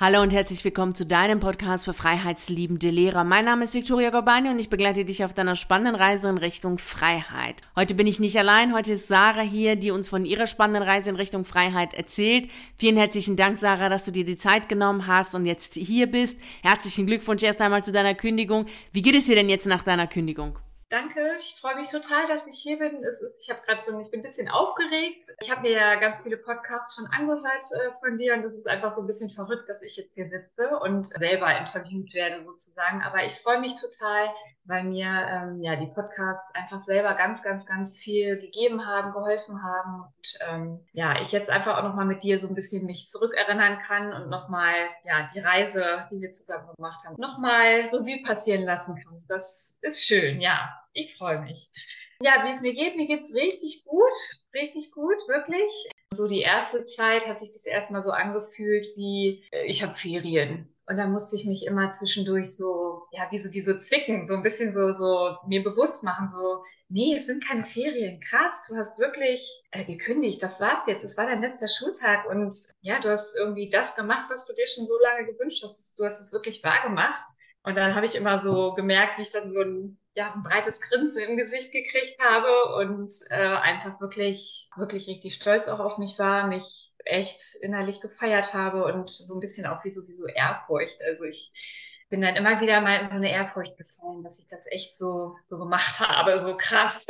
Hallo und herzlich willkommen zu deinem Podcast für freiheitsliebende Lehrer. Mein Name ist Viktoria Gorbani und ich begleite dich auf deiner spannenden Reise in Richtung Freiheit. Heute bin ich nicht allein, heute ist Sarah hier, die uns von ihrer spannenden Reise in Richtung Freiheit erzählt. Vielen herzlichen Dank, Sarah, dass du dir die Zeit genommen hast und jetzt hier bist. Herzlichen Glückwunsch erst einmal zu deiner Kündigung. Wie geht es dir denn jetzt nach deiner Kündigung? Danke, ich freue mich total, dass ich hier bin. Ich habe gerade schon, ich bin ein bisschen aufgeregt. Ich habe mir ja ganz viele Podcasts schon angehört äh, von dir und das ist einfach so ein bisschen verrückt, dass ich jetzt hier sitze und selber interviewt werde sozusagen. Aber ich freue mich total, weil mir ähm, ja die Podcasts einfach selber ganz, ganz, ganz viel gegeben haben, geholfen haben und ähm, ja, ich jetzt einfach auch nochmal mit dir so ein bisschen mich zurückerinnern kann und nochmal ja die Reise, die wir zusammen gemacht haben, nochmal Revue passieren lassen kann. Das ist schön, ja. Ich freue mich. Ja, wie es mir geht, mir geht es richtig gut, richtig gut, wirklich. So die erste Zeit hat sich das erstmal so angefühlt wie, äh, ich habe Ferien. Und dann musste ich mich immer zwischendurch so, ja, wie so, wie so zwicken, so ein bisschen so, so mir bewusst machen, so, nee, es sind keine Ferien. Krass, du hast wirklich äh, gekündigt. Das war's jetzt. Es war dein letzter Schultag und ja, du hast irgendwie das gemacht, was du dir schon so lange gewünscht hast. Du hast es wirklich wahr gemacht. Und dann habe ich immer so gemerkt, wie ich dann so ein, ja, ein breites Grinsen im Gesicht gekriegt habe und äh, einfach wirklich, wirklich richtig stolz auch auf mich war, mich echt innerlich gefeiert habe und so ein bisschen auch wie so, wie so Ehrfurcht. Also ich bin dann immer wieder mal in so eine Ehrfurcht gefallen, dass ich das echt so, so gemacht habe, so krass.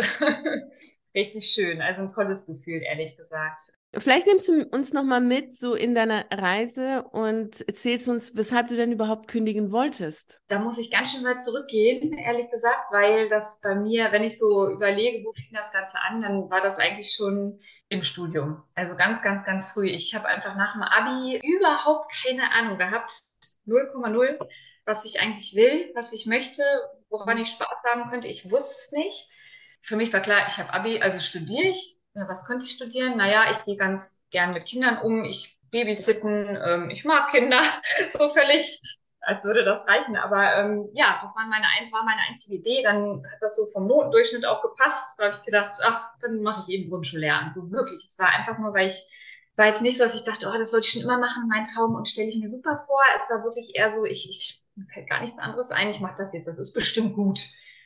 Richtig schön. Also ein tolles Gefühl, ehrlich gesagt. Vielleicht nimmst du uns nochmal mit so in deiner Reise und erzählst uns, weshalb du denn überhaupt kündigen wolltest. Da muss ich ganz schön weit zurückgehen, ehrlich gesagt, weil das bei mir, wenn ich so überlege, wo fing das Ganze an, dann war das eigentlich schon im Studium. Also ganz, ganz, ganz früh. Ich habe einfach nach dem Abi überhaupt keine Ahnung gehabt. 0,0, was ich eigentlich will, was ich möchte, woran ich Spaß haben könnte. Ich wusste es nicht. Für mich war klar, ich habe Abi, also studiere ich ja, was könnte ich studieren? Naja, ich gehe ganz gern mit Kindern um, ich babysitten, ähm, ich mag Kinder, so völlig, als würde das reichen. Aber ähm, ja, das war meine, war meine einzige Idee. Dann hat das so vom Notendurchschnitt auch gepasst. Da habe ich gedacht, ach, dann mache ich eben Grundschullehramt. So wirklich. Es war einfach nur, weil ich war jetzt nicht so, dass ich dachte, oh, das wollte ich schon immer machen, mein Traum und stelle ich mir super vor. Es war wirklich eher so, ich, ich fällt gar nichts anderes ein, ich mache das jetzt, das ist bestimmt gut.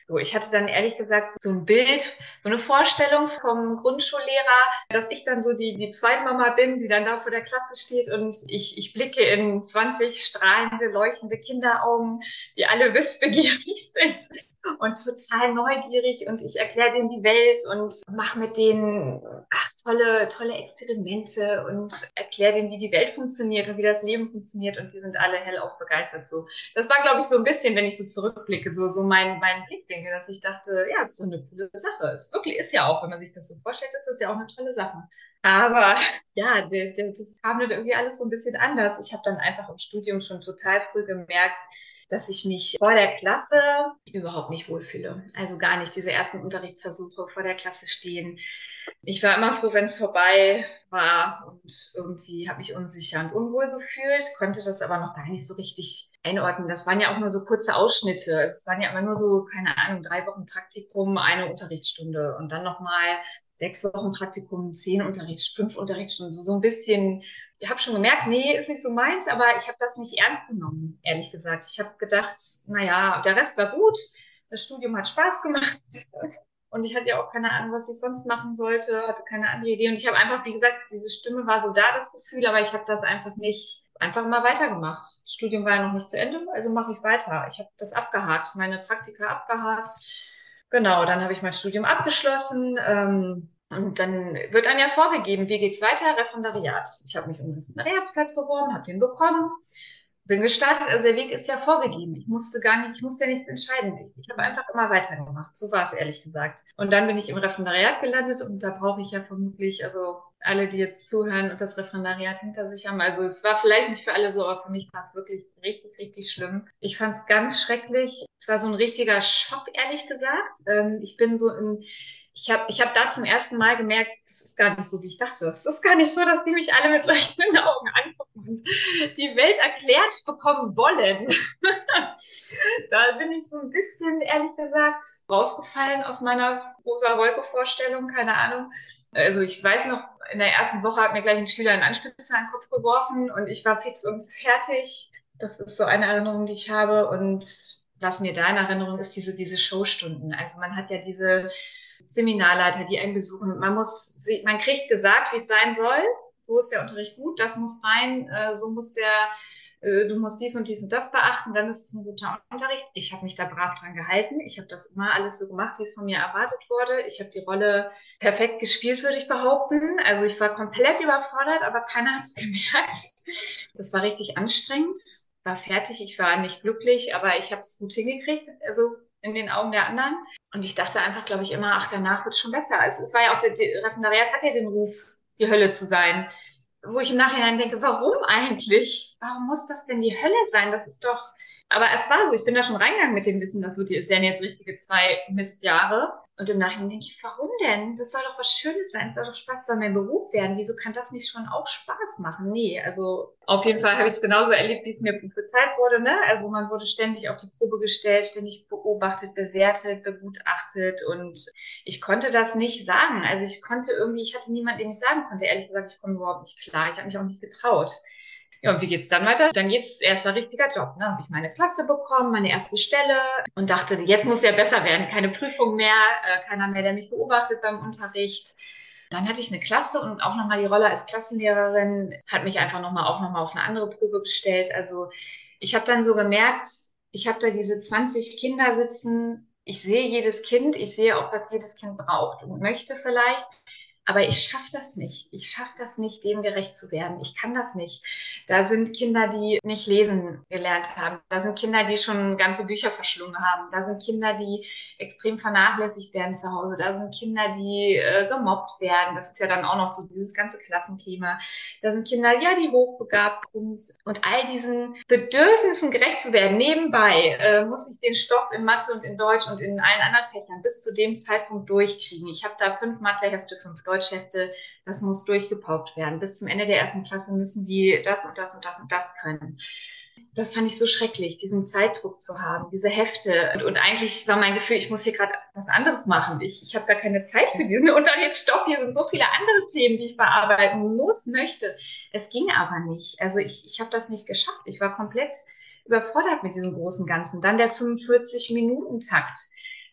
So, ich hatte dann ehrlich gesagt so ein Bild, so eine Vorstellung vom Grundschullehrer, dass ich dann so die, die Zweitmama bin, die dann da vor der Klasse steht und ich, ich blicke in 20 strahlende, leuchtende Kinderaugen, die alle wissbegierig sind und total neugierig und ich erkläre denen die Welt und mache mit denen ach, tolle, tolle Experimente und erkläre denen, wie die Welt funktioniert und wie das Leben funktioniert und die sind alle hellauf begeistert so. Das war, glaube ich, so ein bisschen, wenn ich so zurückblicke, so, so mein, mein Blickwinkel, dass ich dachte, ja, ist so eine coole Sache. Es wirklich ist ja auch, wenn man sich das so vorstellt, ist das ja auch eine tolle Sache. Aber ja, das kam dann irgendwie alles so ein bisschen anders. Ich habe dann einfach im Studium schon total früh gemerkt, dass ich mich vor der Klasse überhaupt nicht wohlfühle. Also gar nicht diese ersten Unterrichtsversuche vor der Klasse stehen. Ich war immer froh, wenn es vorbei war und irgendwie habe ich unsicher und unwohl gefühlt, konnte das aber noch gar nicht so richtig einordnen. Das waren ja auch nur so kurze Ausschnitte. Es waren ja immer nur so, keine Ahnung, drei Wochen Praktikum, eine Unterrichtsstunde und dann nochmal sechs Wochen Praktikum, zehn Unterrichts, fünf Unterrichtsstunden. So ein bisschen habe schon gemerkt, nee, ist nicht so meins, aber ich habe das nicht ernst genommen, ehrlich gesagt. Ich habe gedacht, naja, der Rest war gut, das Studium hat Spaß gemacht und ich hatte ja auch keine Ahnung, was ich sonst machen sollte, hatte keine andere Idee und ich habe einfach, wie gesagt, diese Stimme war so da, das Gefühl, aber ich habe das einfach nicht einfach mal weitergemacht. Das Studium war ja noch nicht zu Ende, also mache ich weiter. Ich habe das abgehakt, meine Praktika abgehakt. Genau, dann habe ich mein Studium abgeschlossen. Ähm, und dann wird einem ja vorgegeben, wie geht's weiter? Referendariat. Ich habe mich um einen Referendariatsplatz beworben, habe den bekommen, bin gestartet. Also der Weg ist ja vorgegeben. Ich musste gar nicht, ich musste ja nichts entscheiden. Ich, ich habe einfach immer weitergemacht. So war es ehrlich gesagt. Und dann bin ich im Referendariat gelandet und da brauche ich ja vermutlich, also alle, die jetzt zuhören und das Referendariat hinter sich haben. Also es war vielleicht nicht für alle so, aber für mich war es wirklich richtig, richtig schlimm. Ich fand es ganz schrecklich. Es war so ein richtiger Schock, ehrlich gesagt. Ähm, ich bin so in ich habe ich hab da zum ersten Mal gemerkt, das ist gar nicht so, wie ich dachte. Es ist gar nicht so, dass die mich alle mit leuchtenden Augen angucken und die Welt erklärt bekommen wollen. da bin ich so ein bisschen, ehrlich gesagt, rausgefallen aus meiner rosa Wolke-Vorstellung, keine Ahnung. Also ich weiß noch, in der ersten Woche hat mir gleich ein Schüler einen Anspitzer an den Kopf geworfen und ich war fix und fertig. Das ist so eine Erinnerung, die ich habe. Und was mir da in Erinnerung ist, diese, diese Showstunden. Also man hat ja diese Seminarleiter, die einen besuchen. Man muss, man kriegt gesagt, wie es sein soll. So ist der Unterricht gut, das muss rein, äh, so muss der äh, du musst dies und dies und das beachten, dann ist es ein guter Unterricht. Ich habe mich da brav dran gehalten. Ich habe das immer alles so gemacht, wie es von mir erwartet wurde. Ich habe die Rolle perfekt gespielt, würde ich behaupten. Also ich war komplett überfordert, aber keiner hat es gemerkt. Das war richtig anstrengend. War fertig, ich war nicht glücklich, aber ich habe es gut hingekriegt. Also in den Augen der anderen. Und ich dachte einfach, glaube ich, immer, ach, danach wird es schon besser. Also es war ja auch, der, der Referendariat hat ja den Ruf, die Hölle zu sein wo ich im Nachhinein denke, warum eigentlich? Warum muss das denn die Hölle sein? Das ist doch. Aber es war so, ich bin da schon reingegangen mit dem Wissen, das wird jetzt jetzt richtige zwei Mistjahre. Und im Nachhinein denke ich, warum denn? Das soll doch was Schönes sein, es soll doch Spaß sein, mein Beruf werden. Wieso kann das nicht schon auch Spaß machen? Nee, also auf jeden Fall habe ich es genauso erlebt, wie es mir gezeigt wurde. Ne? Also man wurde ständig auf die Probe gestellt, ständig beobachtet, bewertet, begutachtet und ich konnte das nicht sagen. Also ich konnte irgendwie, ich hatte niemanden, dem ich sagen konnte. Ehrlich gesagt, ich komme überhaupt nicht klar. Ich habe mich auch nicht getraut. Ja, und wie geht's dann weiter? Dann geht's erster richtiger Job. Ne? Habe ich meine Klasse bekommen, meine erste Stelle und dachte, jetzt muss ja besser werden. Keine Prüfung mehr, äh, keiner mehr, der mich beobachtet beim Unterricht. Dann hatte ich eine Klasse und auch nochmal die Rolle als Klassenlehrerin hat mich einfach nochmal auch nochmal auf eine andere Probe gestellt. Also ich habe dann so gemerkt, ich habe da diese 20 Kinder sitzen. Ich sehe jedes Kind, ich sehe auch, was jedes Kind braucht und möchte vielleicht. Aber ich schaffe das nicht. Ich schaffe das nicht, dem gerecht zu werden. Ich kann das nicht. Da sind Kinder, die nicht lesen gelernt haben. Da sind Kinder, die schon ganze Bücher verschlungen haben. Da sind Kinder, die extrem vernachlässigt werden zu Hause. Da sind Kinder, die äh, gemobbt werden. Das ist ja dann auch noch so dieses ganze Klassenklima. Da sind Kinder, ja, die hochbegabt sind. Und all diesen Bedürfnissen gerecht zu werden, nebenbei äh, muss ich den Stoff in Mathe und in Deutsch und in allen anderen Fächern bis zu dem Zeitpunkt durchkriegen. Ich habe da fünf Mathehefte, fünf Deutsch Deutschhefte, das muss durchgepaukt werden. Bis zum Ende der ersten Klasse müssen die das und das und das und das können. Das fand ich so schrecklich, diesen Zeitdruck zu haben, diese Hefte. Und, und eigentlich war mein Gefühl, ich muss hier gerade was anderes machen. Ich, ich habe gar keine Zeit für diesen Unterrichtsstoff. Hier sind so viele andere Themen, die ich bearbeiten muss, möchte. Es ging aber nicht. Also ich, ich habe das nicht geschafft. Ich war komplett überfordert mit diesem großen Ganzen. Dann der 45-Minuten-Takt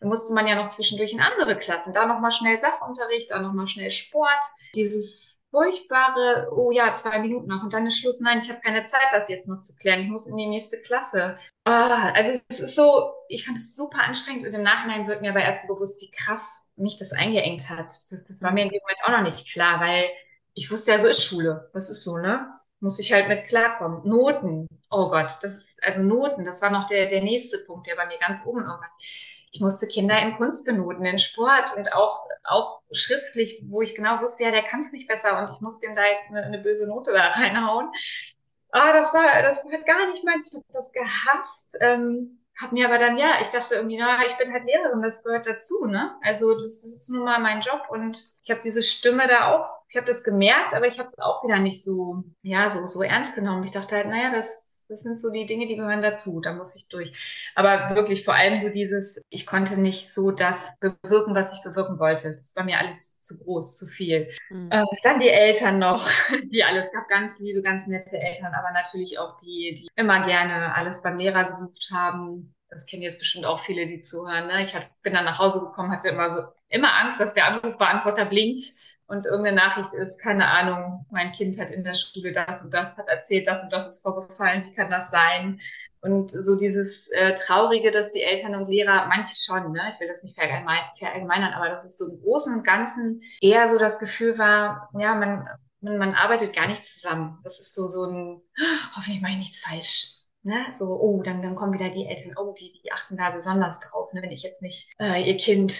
da musste man ja noch zwischendurch in andere Klassen. Da nochmal schnell Sachunterricht, da nochmal schnell Sport. Dieses furchtbare, oh ja, zwei Minuten noch und dann ist Schluss. Nein, ich habe keine Zeit, das jetzt noch zu klären. Ich muss in die nächste Klasse. Ah, also es ist so, ich fand es super anstrengend und im Nachhinein wird mir aber erst so bewusst, wie krass mich das eingeengt hat. Das, das war mir in dem Moment auch noch nicht klar, weil ich wusste ja, so ist Schule. Das ist so, ne? Muss ich halt mit klarkommen. Noten. Oh Gott, das, also Noten, das war noch der, der nächste Punkt, der bei mir ganz oben war ich musste Kinder in Kunst benoten, in Sport und auch, auch schriftlich, wo ich genau wusste, ja, der kann es nicht besser und ich muss dem da jetzt eine, eine böse Note da reinhauen. Ah, das war, das war gar nicht meins. Ich habe das gehasst. Ähm, hab mir aber dann, ja, ich dachte irgendwie, na, ich bin halt Lehrerin, das gehört dazu, ne? Also das, das ist nun mal mein Job und ich habe diese Stimme da auch, ich habe das gemerkt, aber ich habe es auch wieder nicht so, ja, so, so ernst genommen. Ich dachte halt, naja, das das sind so die Dinge, die gehören dazu. Da muss ich durch. Aber wirklich vor allem so dieses, ich konnte nicht so das bewirken, was ich bewirken wollte. Das war mir alles zu groß, zu viel. Mhm. Äh, dann die Eltern noch, die alles gab, ganz liebe, ganz nette Eltern, aber natürlich auch die, die immer gerne alles beim Lehrer gesucht haben. Das kennen jetzt bestimmt auch viele, die zuhören. Ne? Ich hatte, bin dann nach Hause gekommen, hatte immer so immer Angst, dass der Anrufbeantworter blinkt und irgendeine Nachricht ist, keine Ahnung, mein Kind hat in der Schule das und das, hat erzählt, das und das ist vorgefallen, wie kann das sein? Und so dieses äh, Traurige, dass die Eltern und Lehrer, manche schon, ne? ich will das nicht verallgemeinern, aber dass es so im Großen und Ganzen eher so das Gefühl war, ja, man, man, man arbeitet gar nicht zusammen. Das ist so, so ein, hoffentlich mache ich nichts falsch. Ne? So, oh, dann, dann kommen wieder die Eltern, oh, die, die achten da besonders drauf, ne? wenn ich jetzt nicht äh, ihr Kind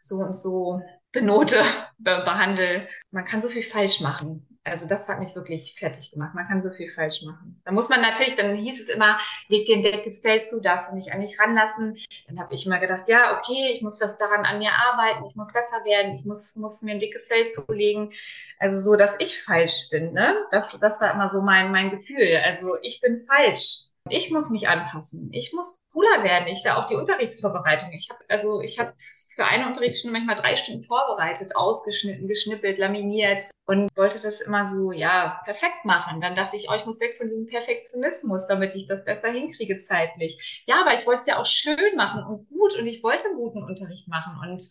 so und so benote, be behandle. Man kann so viel falsch machen. Also das hat mich wirklich fertig gemacht. Man kann so viel falsch machen. Da muss man natürlich, dann hieß es immer, leg dir ein dickes Fell zu, darfst du nicht an mich ranlassen. Dann habe ich immer gedacht, ja, okay, ich muss das daran an mir arbeiten, ich muss besser werden, ich muss, muss mir ein dickes Fell zulegen. Also so, dass ich falsch bin, ne? Das, das war immer so mein, mein Gefühl. Also ich bin falsch. Ich muss mich anpassen. Ich muss cooler werden. Ich da auch die Unterrichtsvorbereitung. Ich habe, also ich habe für eine Unterrichtsstunde manchmal drei Stunden vorbereitet, ausgeschnitten, geschnippelt, laminiert und wollte das immer so, ja, perfekt machen. Dann dachte ich, oh, ich muss weg von diesem Perfektionismus, damit ich das besser hinkriege zeitlich. Ja, aber ich wollte es ja auch schön machen und gut und ich wollte guten Unterricht machen und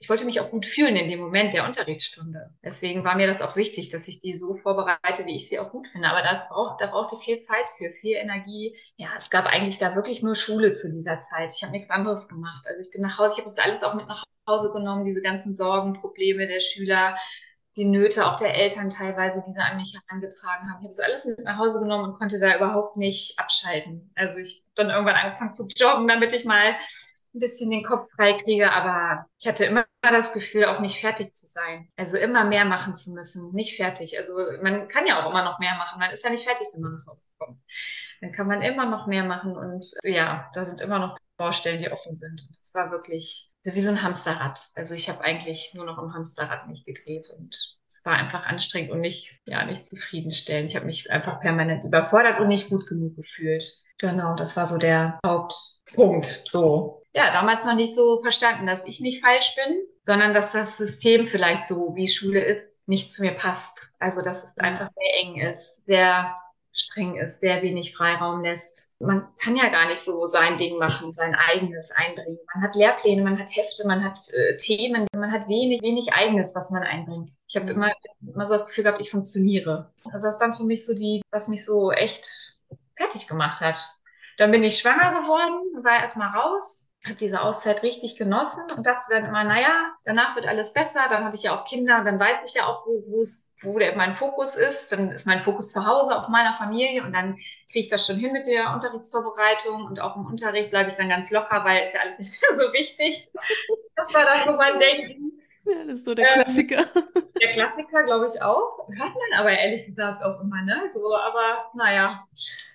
ich wollte mich auch gut fühlen in dem Moment der Unterrichtsstunde. Deswegen war mir das auch wichtig, dass ich die so vorbereite, wie ich sie auch gut finde. Aber das braucht, da brauchte viel Zeit für, viel Energie. Ja, es gab eigentlich da wirklich nur Schule zu dieser Zeit. Ich habe nichts anderes gemacht. Also ich bin nach Hause, ich habe das alles auch mit nach Hause genommen, diese ganzen Sorgen, Probleme der Schüler, die Nöte auch der Eltern teilweise, die sie an mich herangetragen haben. Ich habe das alles mit nach Hause genommen und konnte da überhaupt nicht abschalten. Also ich habe dann irgendwann angefangen zu joggen, damit ich mal ein bisschen den Kopf frei kriege, aber ich hatte immer das Gefühl, auch nicht fertig zu sein. Also immer mehr machen zu müssen, nicht fertig. Also man kann ja auch immer noch mehr machen. Man ist ja nicht fertig, wenn man nach Hause kommt. Dann kann man immer noch mehr machen und ja, da sind immer noch Baustellen, die offen sind. Und das war wirklich wie so ein Hamsterrad. Also ich habe eigentlich nur noch im Hamsterrad mich gedreht und es war einfach anstrengend und nicht, ja, nicht zufriedenstellend. Ich habe mich einfach permanent überfordert und nicht gut genug gefühlt. Genau, das war so der Hauptpunkt. So, ja, damals noch nicht so verstanden, dass ich nicht falsch bin, sondern dass das System vielleicht so, wie Schule ist, nicht zu mir passt. Also, dass es einfach sehr eng ist, sehr streng ist, sehr wenig Freiraum lässt. Man kann ja gar nicht so sein Ding machen, sein eigenes einbringen. Man hat Lehrpläne, man hat Hefte, man hat äh, Themen, man hat wenig, wenig eigenes, was man einbringt. Ich habe immer, immer so das Gefühl gehabt, ich funktioniere. Also das war für mich so die, was mich so echt fertig gemacht hat. Dann bin ich schwanger geworden, war erstmal raus, habe diese Auszeit richtig genossen und dachte dann immer, naja, danach wird alles besser, dann habe ich ja auch Kinder, dann weiß ich ja auch, wo, wo der, mein Fokus ist, dann ist mein Fokus zu Hause auf meiner Familie und dann kriege ich das schon hin mit der Unterrichtsvorbereitung und auch im Unterricht bleibe ich dann ganz locker, weil ist ja alles nicht mehr so wichtig. Das war dann, wo man denkt, ja, das ist so der ähm, Klassiker. Der Klassiker, glaube ich, auch. Hört man aber ehrlich gesagt auch immer, ne? So, aber naja.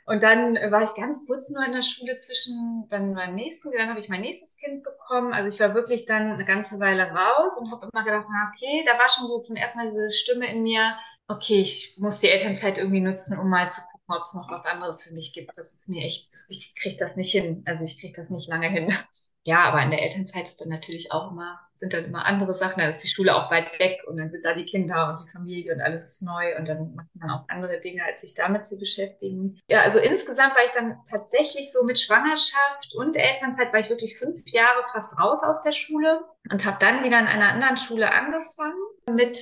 Und dann war ich ganz kurz nur in der Schule zwischen dann meinem nächsten, dann habe ich mein nächstes Kind bekommen. Also ich war wirklich dann eine ganze Weile raus und habe immer gedacht, okay, da war schon so zum ersten Mal diese Stimme in mir, okay, ich muss die Elternzeit irgendwie nutzen, um mal zu ob es noch was anderes für mich gibt. Das ist mir echt, ich kriege das nicht hin. Also ich kriege das nicht lange hin. Ja, aber in der Elternzeit ist dann natürlich auch immer, sind dann immer andere Sachen. Dann ist die Schule auch weit weg und dann sind da die Kinder und die Familie und alles ist neu und dann macht man auch andere Dinge, als sich damit zu beschäftigen. Ja, also insgesamt war ich dann tatsächlich so mit Schwangerschaft und Elternzeit war ich wirklich fünf Jahre fast raus aus der Schule und habe dann wieder in einer anderen Schule angefangen mit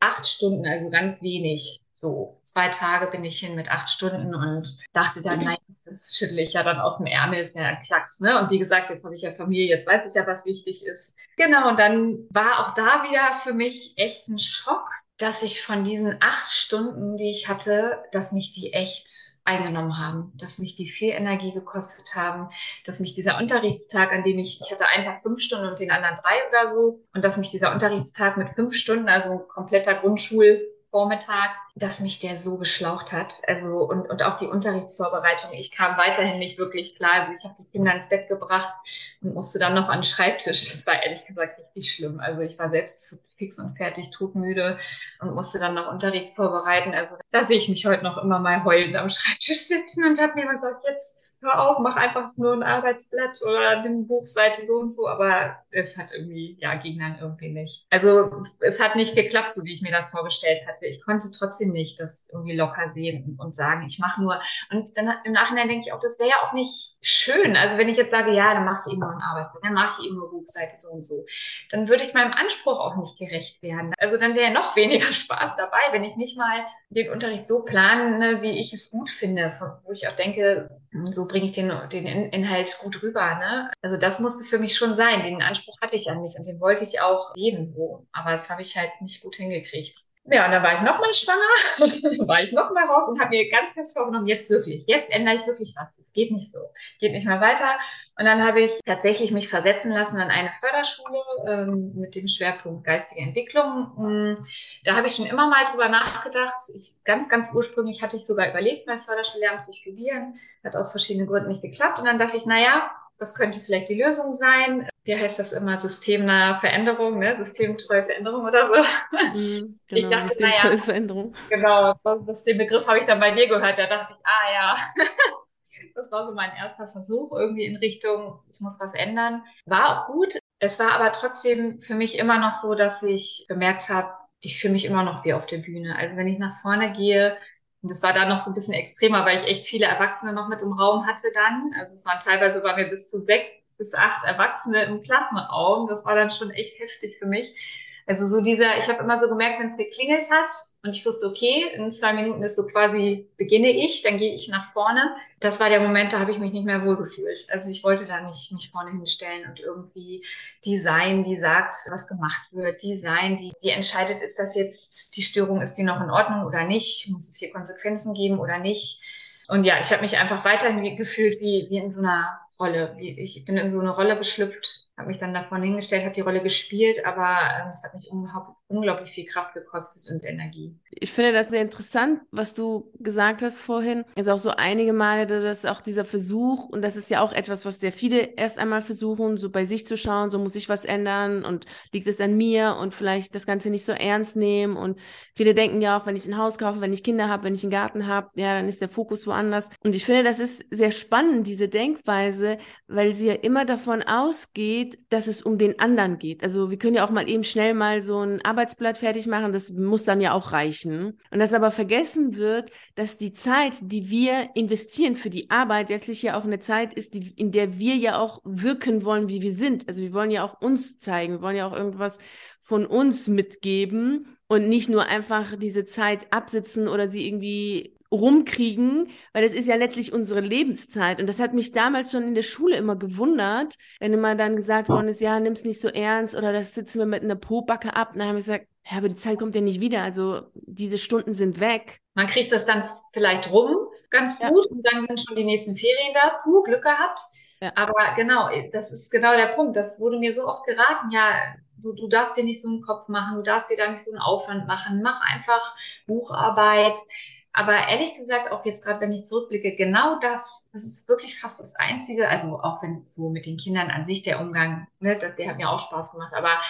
acht Stunden, also ganz wenig. So zwei Tage bin ich hin mit acht Stunden und dachte dann, nein, das, das schüttle ich ja dann aus dem Ärmel, ist ja ein Klacks, ne? Und wie gesagt, jetzt habe ich ja Familie, jetzt weiß ich ja, was wichtig ist. Genau, und dann war auch da wieder für mich echt ein Schock, dass ich von diesen acht Stunden, die ich hatte, dass mich die echt eingenommen haben, dass mich die viel Energie gekostet haben, dass mich dieser Unterrichtstag, an dem ich, ich hatte einfach fünf Stunden und den anderen drei oder so, und dass mich dieser Unterrichtstag mit fünf Stunden, also ein kompletter Grundschulvormittag, dass mich der so geschlaucht hat. Also und, und auch die Unterrichtsvorbereitung. Ich kam weiterhin nicht wirklich klar. Also ich habe die Kinder ins Bett gebracht und musste dann noch an den Schreibtisch. Das war ehrlich gesagt richtig schlimm. Also ich war selbst zu fix und fertig, todmüde und musste dann noch Unterricht vorbereiten. Also da sehe ich mich heute noch immer mal heulend am Schreibtisch sitzen und habe mir gesagt, jetzt hör auf, mach einfach nur ein Arbeitsblatt oder eine Buchseite so und so. Aber es hat irgendwie, ja, ging dann irgendwie nicht. Also es hat nicht geklappt, so wie ich mir das vorgestellt hatte. Ich konnte trotzdem nicht das irgendwie locker sehen und sagen, ich mache nur. Und dann im Nachhinein denke ich auch, das wäre ja auch nicht schön. Also wenn ich jetzt sage, ja, dann machst du eben nur ein Arbeitsblatt, dann mache ich eben nur Buchseite so und so, dann würde ich meinem Anspruch auch nicht gerecht werden. Also dann wäre noch weniger Spaß dabei, wenn ich nicht mal den Unterricht so plane, wie ich es gut finde, wo ich auch denke, so bringe ich den, den Inhalt gut rüber. Ne? Also das musste für mich schon sein. Den Anspruch hatte ich an mich und den wollte ich auch ebenso. Aber das habe ich halt nicht gut hingekriegt. Ja, und dann war ich nochmal schwanger, war ich nochmal raus und habe mir ganz fest vorgenommen, jetzt wirklich, jetzt ändere ich wirklich was. Es geht nicht so, geht nicht mehr weiter. Und dann habe ich tatsächlich mich versetzen lassen an eine Förderschule ähm, mit dem Schwerpunkt geistige Entwicklung. Mm, da habe ich schon immer mal drüber nachgedacht. Ich, ganz, ganz ursprünglich hatte ich sogar überlegt, mein Förderschullehramt zu studieren. Hat aus verschiedenen Gründen nicht geklappt. Und dann dachte ich, naja, das könnte vielleicht die Lösung sein. Wie heißt das immer? Systemnahe Veränderung, ne? Systemtreue Veränderung oder so. Mhm, genau, ich dachte, naja, Veränderung. Genau, das, den Begriff habe ich dann bei dir gehört. Da dachte ich, ah ja. das war so mein erster Versuch irgendwie in Richtung, ich muss was ändern. War auch gut. Es war aber trotzdem für mich immer noch so, dass ich gemerkt habe, ich fühle mich immer noch wie auf der Bühne. Also wenn ich nach vorne gehe, und das war da noch so ein bisschen extremer, weil ich echt viele Erwachsene noch mit im Raum hatte dann. Also es waren teilweise bei mir bis zu sechs bis acht Erwachsene im Klassenraum. Das war dann schon echt heftig für mich. Also so dieser, ich habe immer so gemerkt, wenn es geklingelt hat und ich wusste, okay, in zwei Minuten ist so quasi, beginne ich, dann gehe ich nach vorne. Das war der Moment, da habe ich mich nicht mehr wohlgefühlt. Also ich wollte da nicht mich vorne hinstellen und irgendwie die sein, die sagt, was gemacht wird, die sein, die, die entscheidet, ist das jetzt, die Störung, ist die noch in Ordnung oder nicht, muss es hier Konsequenzen geben oder nicht. Und ja, ich habe mich einfach weiterhin gefühlt wie, wie in so einer Rolle. Ich bin in so eine Rolle geschlüpft habe mich dann davon hingestellt, habe die Rolle gespielt, aber ähm, es hat mich unglaublich viel Kraft gekostet und Energie. Ich finde das sehr interessant, was du gesagt hast vorhin. Also auch so einige Male, dass auch dieser Versuch, und das ist ja auch etwas, was sehr viele erst einmal versuchen, so bei sich zu schauen, so muss ich was ändern und liegt es an mir und vielleicht das Ganze nicht so ernst nehmen. Und viele denken ja auch, wenn ich ein Haus kaufe, wenn ich Kinder habe, wenn ich einen Garten habe, ja, dann ist der Fokus woanders. Und ich finde, das ist sehr spannend, diese Denkweise, weil sie ja immer davon ausgeht, geht, dass es um den anderen geht. Also wir können ja auch mal eben schnell mal so ein Arbeitsblatt fertig machen, das muss dann ja auch reichen. Und dass aber vergessen wird, dass die Zeit, die wir investieren für die Arbeit, letztlich ja auch eine Zeit ist, die, in der wir ja auch wirken wollen, wie wir sind. Also wir wollen ja auch uns zeigen, wir wollen ja auch irgendwas von uns mitgeben und nicht nur einfach diese Zeit absitzen oder sie irgendwie rumkriegen, weil das ist ja letztlich unsere Lebenszeit. Und das hat mich damals schon in der Schule immer gewundert, wenn immer dann gesagt worden ist, ja, nimm's nicht so ernst oder das sitzen wir mit einer Pobacke ab. Und dann haben wir gesagt, ja, aber die Zeit kommt ja nicht wieder. Also diese Stunden sind weg. Man kriegt das dann vielleicht rum, ganz gut, ja. und dann sind schon die nächsten Ferien da. Puh, Glück gehabt. Ja. Aber genau, das ist genau der Punkt. Das wurde mir so oft geraten, ja, du, du darfst dir nicht so einen Kopf machen, du darfst dir da nicht so einen Aufwand machen, mach einfach Bucharbeit. Aber ehrlich gesagt, auch jetzt gerade, wenn ich zurückblicke, genau das, das ist wirklich fast das Einzige, also auch wenn so mit den Kindern an sich der Umgang, ne, der hat mir auch Spaß gemacht, aber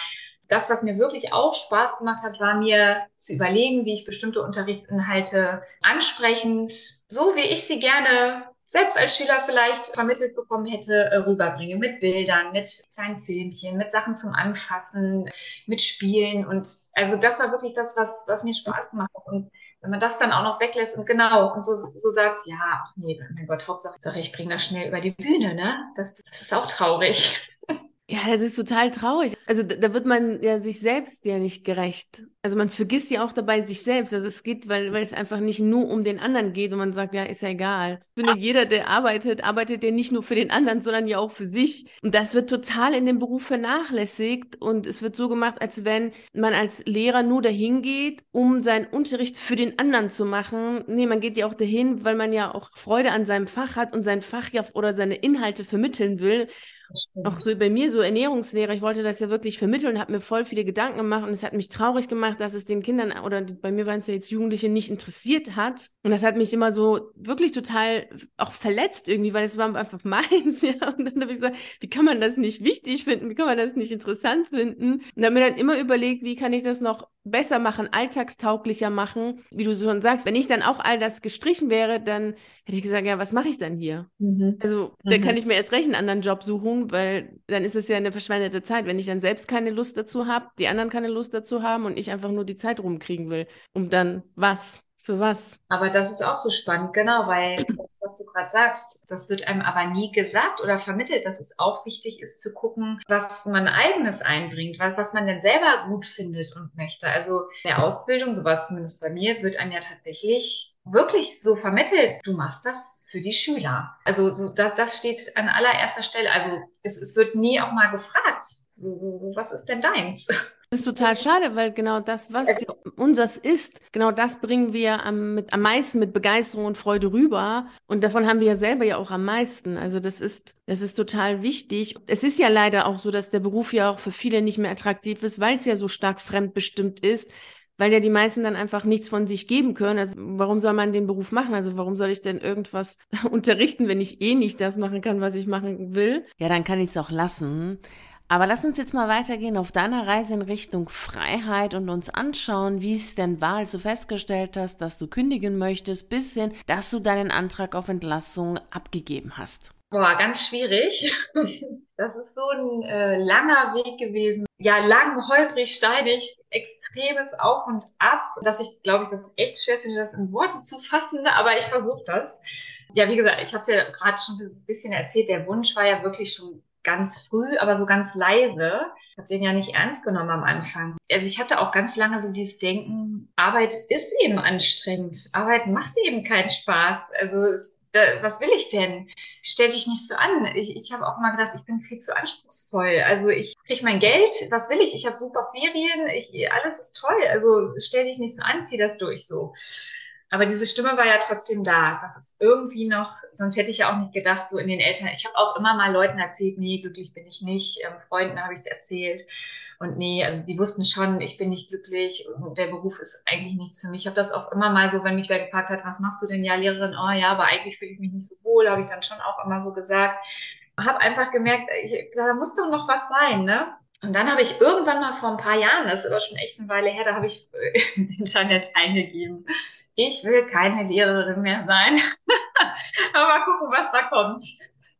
das, was mir wirklich auch Spaß gemacht hat, war mir zu überlegen, wie ich bestimmte Unterrichtsinhalte ansprechend, so wie ich sie gerne selbst als Schüler vielleicht vermittelt bekommen hätte, äh, rüberbringe. Mit Bildern, mit kleinen Filmchen, mit Sachen zum Anfassen, mit Spielen. Und also das war wirklich das, was, was mir Spaß gemacht hat. Und wenn man das dann auch noch weglässt und genau und so, so sagt, ja, ach nee, mein Gott, Hauptsache, ich bringe das schnell über die Bühne, ne? Das, das ist auch traurig. Ja, das ist total traurig. Also da, da, wird man ja sich selbst ja nicht gerecht. Also man vergisst ja auch dabei sich selbst. Also es geht, weil, weil es einfach nicht nur um den anderen geht und man sagt, ja, ist ja egal. Ich finde, jeder, der arbeitet, arbeitet ja nicht nur für den anderen, sondern ja auch für sich. Und das wird total in dem Beruf vernachlässigt und es wird so gemacht, als wenn man als Lehrer nur dahin geht, um seinen Unterricht für den anderen zu machen. Nee, man geht ja auch dahin, weil man ja auch Freude an seinem Fach hat und sein Fach ja oder seine Inhalte vermitteln will. Auch so bei mir, so Ernährungslehrer, ich wollte das ja wirklich vermitteln, habe mir voll viele Gedanken gemacht und es hat mich traurig gemacht, dass es den Kindern oder bei mir waren es ja jetzt Jugendliche nicht interessiert hat. Und das hat mich immer so wirklich total auch verletzt irgendwie, weil es war einfach meins, ja. Und dann habe ich gesagt, wie kann man das nicht wichtig finden? Wie kann man das nicht interessant finden? Und habe mir dann immer überlegt, wie kann ich das noch besser machen, alltagstauglicher machen. Wie du schon sagst, wenn ich dann auch all das gestrichen wäre, dann hätte ich gesagt, ja, was mache ich dann hier? Mhm. Also, mhm. dann kann ich mir erst recht einen anderen Job suchen, weil dann ist es ja eine verschwendete Zeit, wenn ich dann selbst keine Lust dazu habe, die anderen keine Lust dazu haben und ich einfach nur die Zeit rumkriegen will, um dann was? Für was? Aber das ist auch so spannend, genau, weil was du gerade sagst, das wird einem aber nie gesagt oder vermittelt, dass es auch wichtig ist zu gucken, was man eigenes einbringt, was, was man denn selber gut findet und möchte. Also der Ausbildung, sowas zumindest bei mir, wird einem ja tatsächlich wirklich so vermittelt, du machst das für die Schüler. Also so, das, das steht an allererster Stelle. Also es, es wird nie auch mal gefragt, so, so, so was ist denn deins? Das ist total schade, weil genau das, was unseres ist, genau das bringen wir am, mit, am meisten mit Begeisterung und Freude rüber. Und davon haben wir ja selber ja auch am meisten. Also das ist, das ist total wichtig. Es ist ja leider auch so, dass der Beruf ja auch für viele nicht mehr attraktiv ist, weil es ja so stark fremdbestimmt ist weil ja die meisten dann einfach nichts von sich geben können. Also warum soll man den Beruf machen? Also warum soll ich denn irgendwas unterrichten, wenn ich eh nicht das machen kann, was ich machen will? Ja, dann kann ich es auch lassen. Aber lass uns jetzt mal weitergehen auf deiner Reise in Richtung Freiheit und uns anschauen, wie es denn war, als du festgestellt hast, dass du kündigen möchtest, bis hin, dass du deinen Antrag auf Entlassung abgegeben hast. Boah, ganz schwierig. Das ist so ein äh, langer Weg gewesen. Ja, lang, holprig, steinig, extremes Auf und Ab, dass ich, glaube ich, das echt schwer finde, das in Worte zu fassen, aber ich versuche das. Ja, wie gesagt, ich habe es ja gerade schon ein bisschen erzählt, der Wunsch war ja wirklich schon ganz früh, aber so ganz leise. Ich habe den ja nicht ernst genommen am Anfang. Also ich hatte auch ganz lange so dieses Denken, Arbeit ist eben anstrengend. Arbeit macht eben keinen Spaß. Also da, was will ich denn? Stell dich nicht so an. Ich, ich habe auch mal gedacht, ich bin viel zu anspruchsvoll. Also ich kriege mein Geld, was will ich? Ich habe super Ferien, ich, alles ist toll. Also stell dich nicht so an, zieh das durch so. Aber diese Stimme war ja trotzdem da. Das ist irgendwie noch, sonst hätte ich ja auch nicht gedacht, so in den Eltern. Ich habe auch immer mal Leuten erzählt, nee, glücklich bin ich nicht. Ähm, Freunden habe ich es erzählt. Und nee, also die wussten schon, ich bin nicht glücklich und der Beruf ist eigentlich nichts für mich. Ich habe das auch immer mal so, wenn mich wer gefragt hat, was machst du denn ja, Lehrerin? Oh ja, aber eigentlich fühle ich mich nicht so wohl, habe ich dann schon auch immer so gesagt. Habe einfach gemerkt, ich, da muss doch noch was sein, ne? Und dann habe ich irgendwann mal vor ein paar Jahren, das ist aber schon echt eine Weile her, da habe ich im Internet eingegeben, ich will keine Lehrerin mehr sein. Aber mal gucken, was da kommt.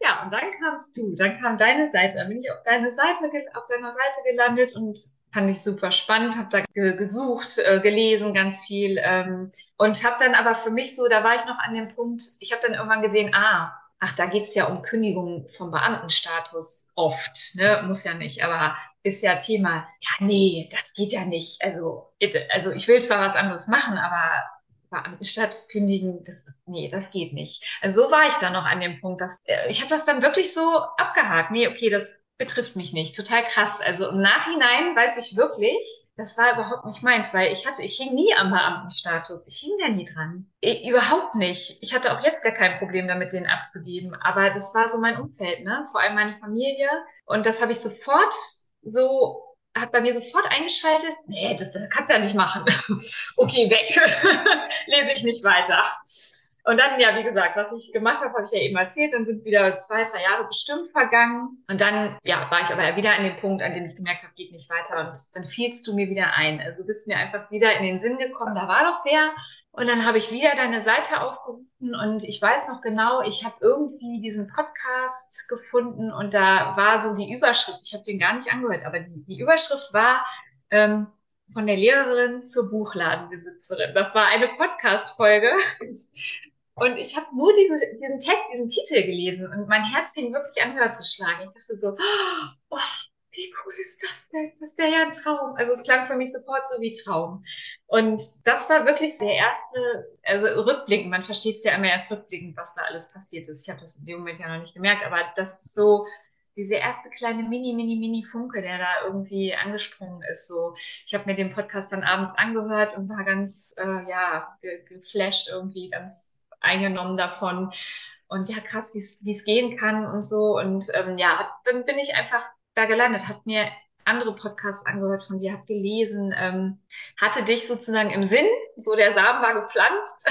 Ja, und dann kamst du, dann kam deine Seite, dann bin ich auf deine Seite, auf deiner Seite gelandet und fand ich super spannend, habe da gesucht, äh, gelesen ganz viel ähm, und habe dann aber für mich so, da war ich noch an dem Punkt, ich habe dann irgendwann gesehen, ah, ach, da geht's ja um Kündigung vom Beamtenstatus oft, ne, muss ja nicht, aber ist ja Thema, ja, nee, das geht ja nicht. Also, also ich will zwar was anderes machen, aber Beamtenstatus kündigen, das, nee, das geht nicht. Also so war ich dann noch an dem Punkt, dass äh, ich habe das dann wirklich so abgehakt. Nee, okay, das betrifft mich nicht. Total krass. Also im Nachhinein weiß ich wirklich, das war überhaupt nicht meins, weil ich hatte, ich hing nie am Beamtenstatus. Ich hing da nie dran. Ich, überhaupt nicht. Ich hatte auch jetzt gar kein Problem damit, den abzugeben. Aber das war so mein Umfeld, ne? Vor allem meine Familie. Und das habe ich sofort so hat bei mir sofort eingeschaltet, nee, das, das kannst du ja nicht machen. okay, weg. Lese ich nicht weiter. Und dann, ja, wie gesagt, was ich gemacht habe, habe ich ja eben erzählt. Dann sind wieder zwei, drei Jahre bestimmt vergangen. Und dann, ja, war ich aber wieder an dem Punkt, an dem ich gemerkt habe, geht nicht weiter. Und dann fielst du mir wieder ein. Also bist mir einfach wieder in den Sinn gekommen, da war doch wer. Und dann habe ich wieder deine Seite aufgerufen und ich weiß noch genau, ich habe irgendwie diesen Podcast gefunden und da war so die Überschrift, ich habe den gar nicht angehört, aber die, die Überschrift war ähm, von der Lehrerin zur Buchladenbesitzerin. Das war eine Podcast-Folge. Und ich habe nur diesen, diesen Text, diesen Titel gelesen und mein Herz fing wirklich an, höher zu schlagen. Ich dachte so, oh, wie cool ist das denn? Das wäre ja ein Traum. Also es klang für mich sofort so wie Traum. Und das war wirklich der erste, also rückblickend, man versteht es ja immer erst rückblickend, was da alles passiert ist. Ich habe das in dem Moment ja noch nicht gemerkt, aber das ist so diese erste kleine Mini, Mini, Mini Funke, der da irgendwie angesprungen ist. So, ich habe mir den Podcast dann abends angehört und war ganz, äh, ja, ge geflasht irgendwie, ganz eingenommen davon. Und ja, krass, wie es gehen kann und so. Und ähm, ja, dann bin ich einfach da gelandet, habe mir andere Podcasts angehört von dir, habe gelesen, ähm, hatte dich sozusagen im Sinn, so der Samen war gepflanzt.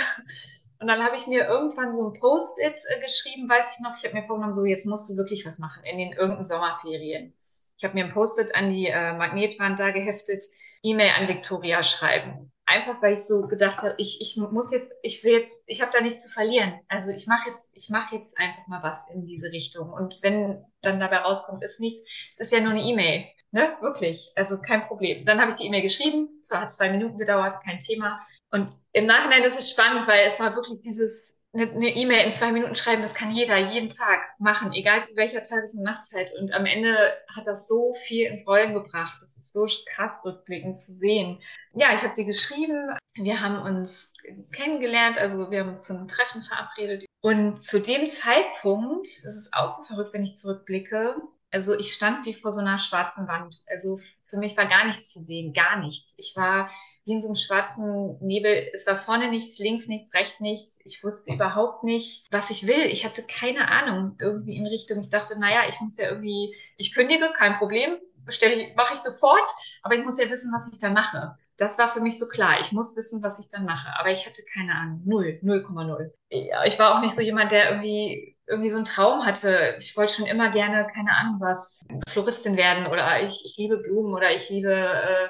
Und dann habe ich mir irgendwann so ein Post-it äh, geschrieben, weiß ich noch. Ich habe mir vorgenommen, so jetzt musst du wirklich was machen in den irgendeinen Sommerferien. Ich habe mir ein Post-it an die äh, Magnetwand da geheftet, E-Mail an Victoria schreiben. Einfach weil ich so gedacht habe, ich, ich muss jetzt, ich will jetzt, ich habe da nichts zu verlieren. Also ich mache jetzt, ich mache jetzt einfach mal was in diese Richtung. Und wenn dann dabei rauskommt, ist nicht, es ist ja nur eine E-Mail. Ne? Wirklich. Also kein Problem. Dann habe ich die E-Mail geschrieben. Zwar hat zwei Minuten gedauert, kein Thema. Und im Nachhinein ist es spannend, weil es war wirklich dieses, eine E-Mail in zwei Minuten schreiben, das kann jeder jeden Tag machen, egal zu welcher Tages- und Nachtzeit. Und am Ende hat das so viel ins Rollen gebracht. Das ist so krass rückblickend zu sehen. Ja, ich habe dir geschrieben, wir haben uns kennengelernt, also wir haben uns zum Treffen verabredet. Und zu dem Zeitpunkt, das ist auch so verrückt, wenn ich zurückblicke, also ich stand wie vor so einer schwarzen Wand. Also für mich war gar nichts zu sehen, gar nichts. Ich war wie in so einem schwarzen Nebel. Es war vorne nichts, links nichts, rechts nichts. Ich wusste überhaupt nicht, was ich will. Ich hatte keine Ahnung irgendwie in Richtung. Ich dachte, naja, ich muss ja irgendwie, ich kündige, kein Problem, bestelle ich, mache ich sofort, aber ich muss ja wissen, was ich da mache. Das war für mich so klar. Ich muss wissen, was ich dann mache. Aber ich hatte keine Ahnung. Null, 0,0. Ja, ich war auch nicht so jemand, der irgendwie irgendwie so einen Traum hatte. Ich wollte schon immer gerne, keine Ahnung was, Floristin werden oder ich, ich liebe Blumen oder ich liebe äh,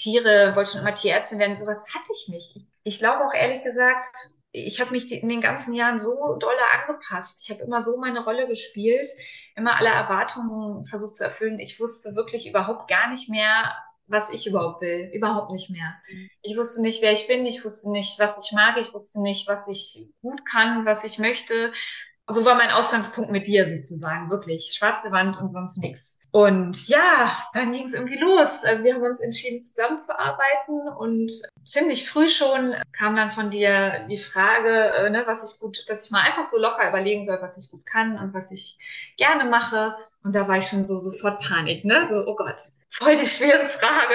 Tiere, wollte schon immer Tierärztin werden. Sowas hatte ich nicht. Ich, ich glaube auch ehrlich gesagt, ich habe mich in den ganzen Jahren so dolle angepasst. Ich habe immer so meine Rolle gespielt, immer alle Erwartungen versucht zu erfüllen. Ich wusste wirklich überhaupt gar nicht mehr, was ich überhaupt will. Überhaupt nicht mehr. Ich wusste nicht, wer ich bin. Ich wusste nicht, was ich mag. Ich wusste nicht, was ich gut kann, was ich möchte. So war mein Ausgangspunkt mit dir sozusagen. Wirklich. Schwarze Wand und sonst nichts. Und ja, dann ging es irgendwie los. Also wir haben uns entschieden, zusammenzuarbeiten und ziemlich früh schon kam dann von dir die Frage, äh, ne, was ich gut, dass ich mal einfach so locker überlegen soll, was ich gut kann und was ich gerne mache. Und da war ich schon so sofort Panik, ne? So, oh Gott, voll die schwere Frage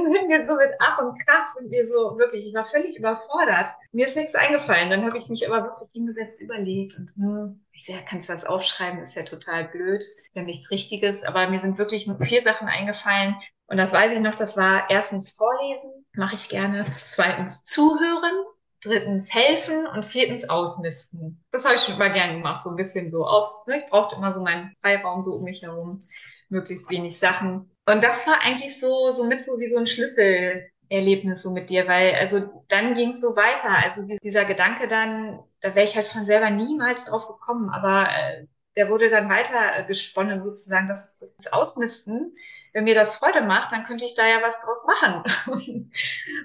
sind wir so mit Ach und Krach, sind wir so wirklich, ich war völlig überfordert. Mir ist nichts eingefallen. Dann habe ich mich aber wirklich hingesetzt, überlegt und hm, ich so, ja, kannst du das aufschreiben? Ist ja total blöd, ist ja nichts Richtiges. Aber mir sind wirklich nur vier Sachen eingefallen. Und das weiß ich noch, das war erstens Vorlesen, mache ich gerne. Zweitens Zuhören. Drittens helfen und viertens ausmisten. Das habe ich schon immer gern gemacht, so ein bisschen so aus. Ne? Ich brauchte immer so meinen Freiraum so um mich herum, möglichst wenig Sachen. Und das war eigentlich so, so mit so wie so ein Schlüsselerlebnis so mit dir, weil also dann ging es so weiter. Also dieser Gedanke dann, da wäre ich halt von selber niemals drauf gekommen, aber äh, der wurde dann weiter äh, gesponnen sozusagen, dass das Ausmisten, wenn mir das Freude macht, dann könnte ich da ja was draus machen.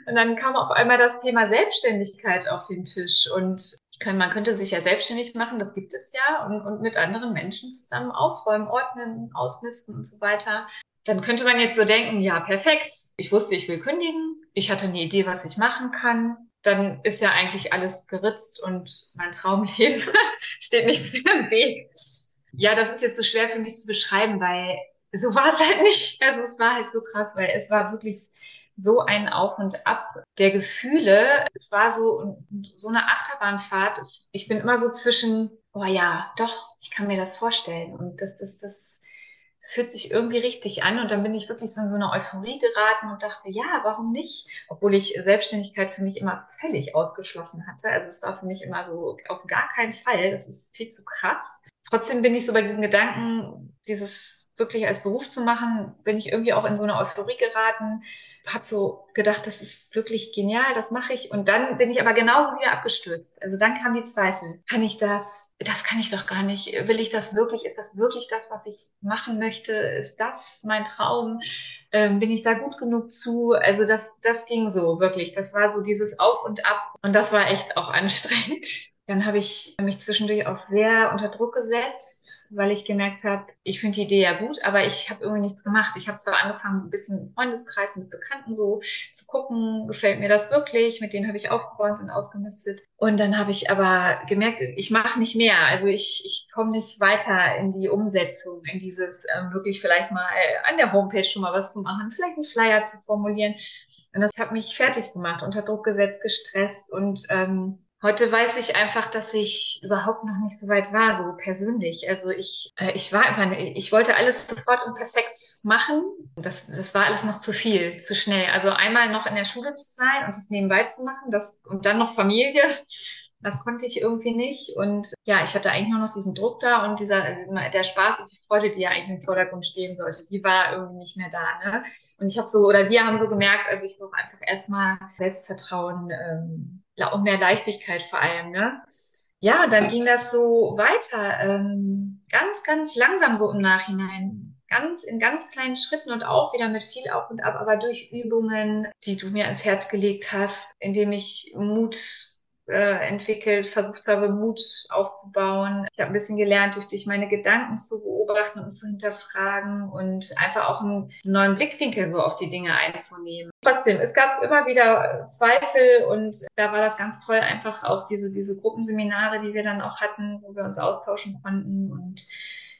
und dann kam auf einmal das Thema Selbstständigkeit auf den Tisch und man könnte sich ja selbstständig machen, das gibt es ja, und, und mit anderen Menschen zusammen aufräumen, ordnen, ausmisten und so weiter dann könnte man jetzt so denken, ja, perfekt. Ich wusste, ich will kündigen. Ich hatte eine Idee, was ich machen kann. Dann ist ja eigentlich alles geritzt und mein Traumleben steht nichts mehr im Weg. Ja, das ist jetzt so schwer für mich zu beschreiben, weil so war es halt nicht. Also es war halt so krass, weil es war wirklich so ein Auf und Ab der Gefühle. Es war so, so eine Achterbahnfahrt. Ich bin immer so zwischen, oh ja, doch, ich kann mir das vorstellen. Und das, das, das, es fühlt sich irgendwie richtig an und dann bin ich wirklich so in so eine Euphorie geraten und dachte, ja, warum nicht? Obwohl ich Selbstständigkeit für mich immer völlig ausgeschlossen hatte. Also es war für mich immer so auf gar keinen Fall. Das ist viel zu krass. Trotzdem bin ich so bei diesem Gedanken, dieses wirklich als Beruf zu machen, bin ich irgendwie auch in so eine Euphorie geraten habe so gedacht, das ist wirklich genial, das mache ich. Und dann bin ich aber genauso wieder abgestürzt. Also dann kamen die Zweifel. Kann ich das? Das kann ich doch gar nicht. Will ich das wirklich? Ist das wirklich das, was ich machen möchte? Ist das mein Traum? Ähm, bin ich da gut genug zu? Also das, das ging so wirklich. Das war so dieses Auf und Ab. Und das war echt auch anstrengend. Dann habe ich mich zwischendurch auch sehr unter Druck gesetzt, weil ich gemerkt habe, ich finde die Idee ja gut, aber ich habe irgendwie nichts gemacht. Ich habe zwar angefangen, ein bisschen im Freundeskreis mit Bekannten so zu gucken, gefällt mir das wirklich, mit denen habe ich aufgeräumt und ausgemistet. Und dann habe ich aber gemerkt, ich mache nicht mehr. Also ich, ich komme nicht weiter in die Umsetzung, in dieses ähm, wirklich vielleicht mal an der Homepage schon mal was zu machen, vielleicht einen Flyer zu formulieren. Und das hat mich fertig gemacht, unter Druck gesetzt, gestresst und ähm, Heute weiß ich einfach, dass ich überhaupt noch nicht so weit war, so persönlich. Also ich, äh, ich war einfach, ich wollte alles sofort und perfekt machen. Das, das war alles noch zu viel, zu schnell. Also einmal noch in der Schule zu sein und das nebenbei zu machen, das, und dann noch Familie. Das konnte ich irgendwie nicht. Und ja, ich hatte eigentlich nur noch diesen Druck da und dieser, der Spaß und die Freude, die ja eigentlich im Vordergrund stehen sollte, die war irgendwie nicht mehr da. Ne? Und ich habe so, oder wir haben so gemerkt, also ich brauche einfach erstmal Selbstvertrauen, ähm, und mehr Leichtigkeit vor allem, ne? Ja, und dann ging das so weiter, ähm, ganz, ganz langsam so im Nachhinein, ganz in ganz kleinen Schritten und auch wieder mit viel Auf und Ab, aber durch Übungen, die du mir ans Herz gelegt hast, indem ich Mut äh, entwickelt, versucht habe, Mut aufzubauen. Ich habe ein bisschen gelernt, durch dich meine Gedanken zu beobachten und zu hinterfragen und einfach auch einen neuen Blickwinkel so auf die Dinge einzunehmen. Trotzdem, es gab immer wieder Zweifel und da war das ganz toll, einfach auch diese, diese Gruppenseminare, die wir dann auch hatten, wo wir uns austauschen konnten und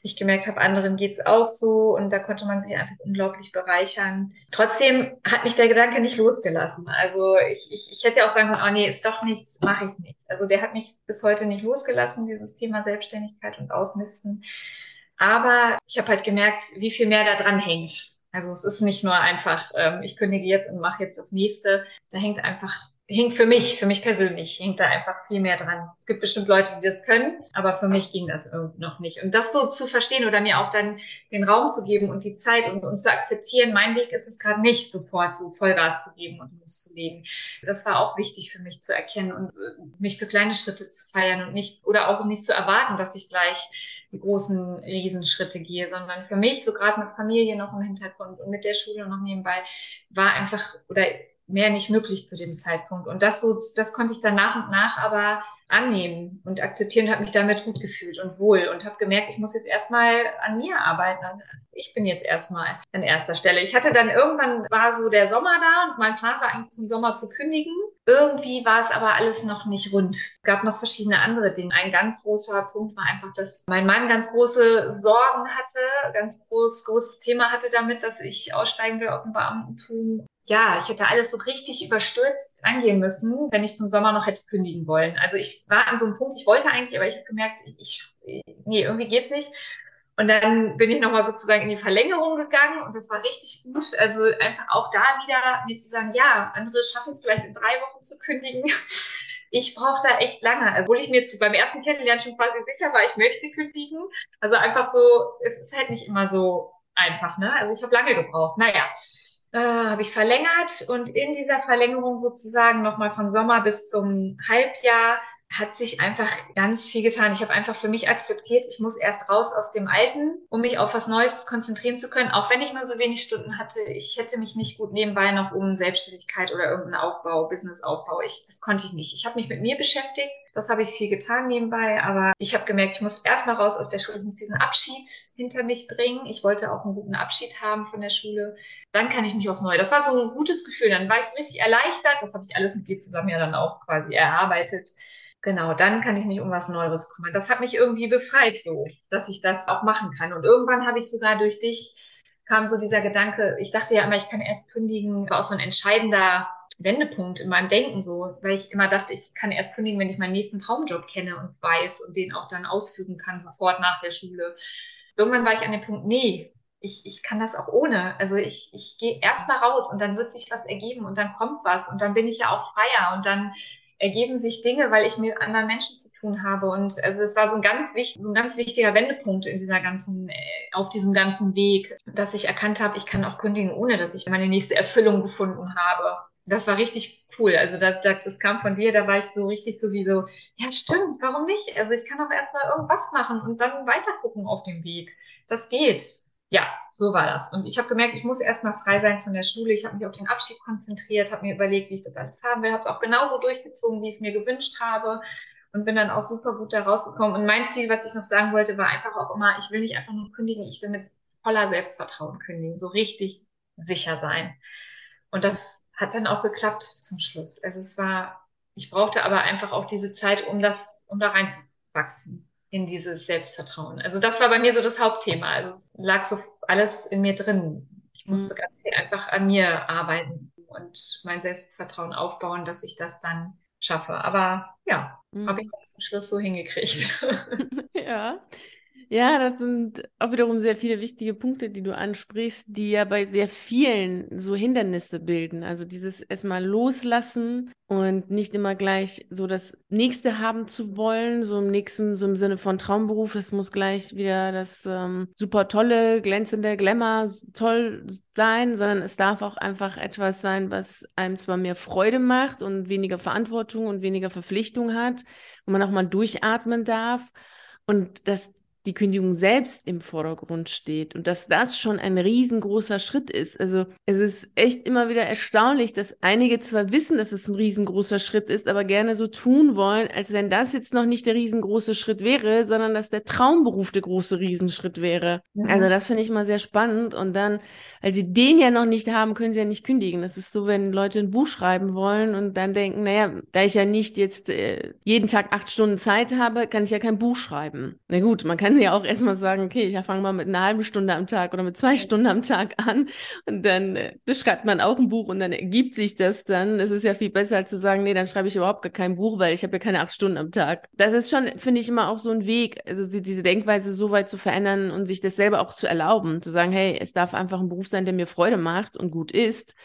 ich gemerkt habe, anderen geht's auch so und da konnte man sich einfach unglaublich bereichern. Trotzdem hat mich der Gedanke nicht losgelassen. Also ich, ich, ich hätte ja auch sagen können, oh nee, ist doch nichts, mache ich nicht. Also der hat mich bis heute nicht losgelassen, dieses Thema Selbstständigkeit und Ausmisten. Aber ich habe halt gemerkt, wie viel mehr da dran hängt. Also es ist nicht nur einfach, ähm, ich kündige jetzt und mache jetzt das nächste. Da hängt einfach hing für mich, für mich persönlich, hing da einfach viel mehr dran. Es gibt bestimmt Leute, die das können, aber für mich ging das irgendwie noch nicht. Und das so zu verstehen oder mir auch dann den Raum zu geben und die Zeit und, und zu akzeptieren, mein Weg ist es gerade nicht, sofort so Vollgas zu geben und loszulegen. Das war auch wichtig für mich zu erkennen und äh, mich für kleine Schritte zu feiern und nicht, oder auch nicht zu erwarten, dass ich gleich die großen Riesenschritte gehe, sondern für mich, so gerade mit Familie noch im Hintergrund und mit der Schule noch nebenbei, war einfach, oder mehr nicht möglich zu dem Zeitpunkt. Und das so, das konnte ich dann nach und nach aber annehmen und akzeptieren, habe mich damit gut gefühlt und wohl und habe gemerkt, ich muss jetzt erstmal an mir arbeiten. Ich bin jetzt erstmal an erster Stelle. Ich hatte dann irgendwann war so der Sommer da und mein Plan war eigentlich zum Sommer zu kündigen. Irgendwie war es aber alles noch nicht rund. Es gab noch verschiedene andere Dinge. Ein ganz großer Punkt war einfach, dass mein Mann ganz große Sorgen hatte, ganz groß, großes Thema hatte damit, dass ich aussteigen will aus dem Beamtentum ja, ich hätte alles so richtig überstürzt angehen müssen, wenn ich zum Sommer noch hätte kündigen wollen. Also ich war an so einem Punkt, ich wollte eigentlich, aber ich habe gemerkt, ich, nee, irgendwie geht's nicht. Und dann bin ich nochmal sozusagen in die Verlängerung gegangen und das war richtig gut. Also einfach auch da wieder mir zu sagen, ja, andere schaffen es vielleicht in drei Wochen zu kündigen. Ich brauche da echt lange, obwohl ich mir jetzt beim ersten Kennenlernen schon quasi sicher war, ich möchte kündigen. Also einfach so, es ist halt nicht immer so einfach, ne? Also ich habe lange gebraucht. Naja, äh, habe ich verlängert und in dieser Verlängerung sozusagen nochmal von Sommer bis zum Halbjahr hat sich einfach ganz viel getan. Ich habe einfach für mich akzeptiert, ich muss erst raus aus dem Alten, um mich auf was Neues konzentrieren zu können. Auch wenn ich nur so wenig Stunden hatte, ich hätte mich nicht gut nebenbei noch um Selbstständigkeit oder irgendeinen Aufbau, Businessaufbau. Ich, das konnte ich nicht. Ich habe mich mit mir beschäftigt. Das habe ich viel getan nebenbei. Aber ich habe gemerkt, ich muss erst mal raus aus der Schule. Ich muss diesen Abschied hinter mich bringen. Ich wollte auch einen guten Abschied haben von der Schule. Dann kann ich mich aufs Neue. Das war so ein gutes Gefühl. Dann war ich richtig erleichtert. Das habe ich alles mit dir zusammen ja dann auch quasi erarbeitet Genau, dann kann ich mich um was Neues kümmern. Das hat mich irgendwie befreit, so, dass ich das auch machen kann. Und irgendwann habe ich sogar durch dich kam so dieser Gedanke, ich dachte ja immer, ich kann erst kündigen, das war auch so ein entscheidender Wendepunkt in meinem Denken so, weil ich immer dachte, ich kann erst kündigen, wenn ich meinen nächsten Traumjob kenne und weiß und den auch dann ausfügen kann, sofort nach der Schule. Irgendwann war ich an dem Punkt, nee, ich, ich kann das auch ohne. Also ich, ich gehe erst mal raus und dann wird sich was ergeben und dann kommt was und dann bin ich ja auch freier und dann ergeben sich Dinge, weil ich mit anderen Menschen zu tun habe. Und also es war so ein ganz wichtig, so ein ganz wichtiger Wendepunkt in dieser ganzen, äh, auf diesem ganzen Weg, dass ich erkannt habe, ich kann auch kündigen, ohne dass ich meine nächste Erfüllung gefunden habe. Das war richtig cool. Also das, das, das kam von dir, da war ich so richtig so wie so, ja stimmt, warum nicht? Also ich kann auch erstmal irgendwas machen und dann weiter gucken auf dem Weg. Das geht ja, so war das. Und ich habe gemerkt, ich muss erstmal frei sein von der Schule. Ich habe mich auf den Abschied konzentriert, habe mir überlegt, wie ich das alles haben will, habe es auch genauso durchgezogen, wie ich es mir gewünscht habe und bin dann auch super gut da rausgekommen. Und mein Ziel, was ich noch sagen wollte, war einfach auch immer, ich will nicht einfach nur kündigen, ich will mit voller Selbstvertrauen kündigen, so richtig sicher sein. Und das hat dann auch geklappt zum Schluss. Also es war, ich brauchte aber einfach auch diese Zeit, um das, um da reinzuwachsen in dieses Selbstvertrauen. Also das war bei mir so das Hauptthema. Also lag so alles in mir drin. Ich musste mhm. ganz viel einfach an mir arbeiten und mein Selbstvertrauen aufbauen, dass ich das dann schaffe. Aber ja, mhm. habe ich dann zum Schluss so hingekriegt. ja. Ja, das sind auch wiederum sehr viele wichtige Punkte, die du ansprichst, die ja bei sehr vielen so Hindernisse bilden. Also dieses erstmal loslassen und nicht immer gleich so das Nächste haben zu wollen, so im nächsten, so im Sinne von Traumberuf. Es muss gleich wieder das ähm, super tolle, glänzende Glamour toll sein, sondern es darf auch einfach etwas sein, was einem zwar mehr Freude macht und weniger Verantwortung und weniger Verpflichtung hat, wo man auch mal durchatmen darf. Und das die Kündigung selbst im Vordergrund steht und dass das schon ein riesengroßer Schritt ist. Also es ist echt immer wieder erstaunlich, dass einige zwar wissen, dass es ein riesengroßer Schritt ist, aber gerne so tun wollen, als wenn das jetzt noch nicht der riesengroße Schritt wäre, sondern dass der Traumberuf der große Riesenschritt wäre. Mhm. Also das finde ich mal sehr spannend und dann, als sie den ja noch nicht haben, können sie ja nicht kündigen. Das ist so, wenn Leute ein Buch schreiben wollen und dann denken, naja, da ich ja nicht jetzt äh, jeden Tag acht Stunden Zeit habe, kann ich ja kein Buch schreiben. Na gut, man kann ja auch erstmal sagen, okay, ich fange mal mit einer halben Stunde am Tag oder mit zwei Stunden am Tag an und dann äh, schreibt man auch ein Buch und dann ergibt sich das dann. Es ist ja viel besser, als zu sagen, nee, dann schreibe ich überhaupt gar kein Buch, weil ich habe ja keine acht Stunden am Tag. Das ist schon, finde ich, immer auch so ein Weg, also diese Denkweise so weit zu verändern und sich das selber auch zu erlauben, zu sagen, hey, es darf einfach ein Beruf sein, der mir Freude macht und gut ist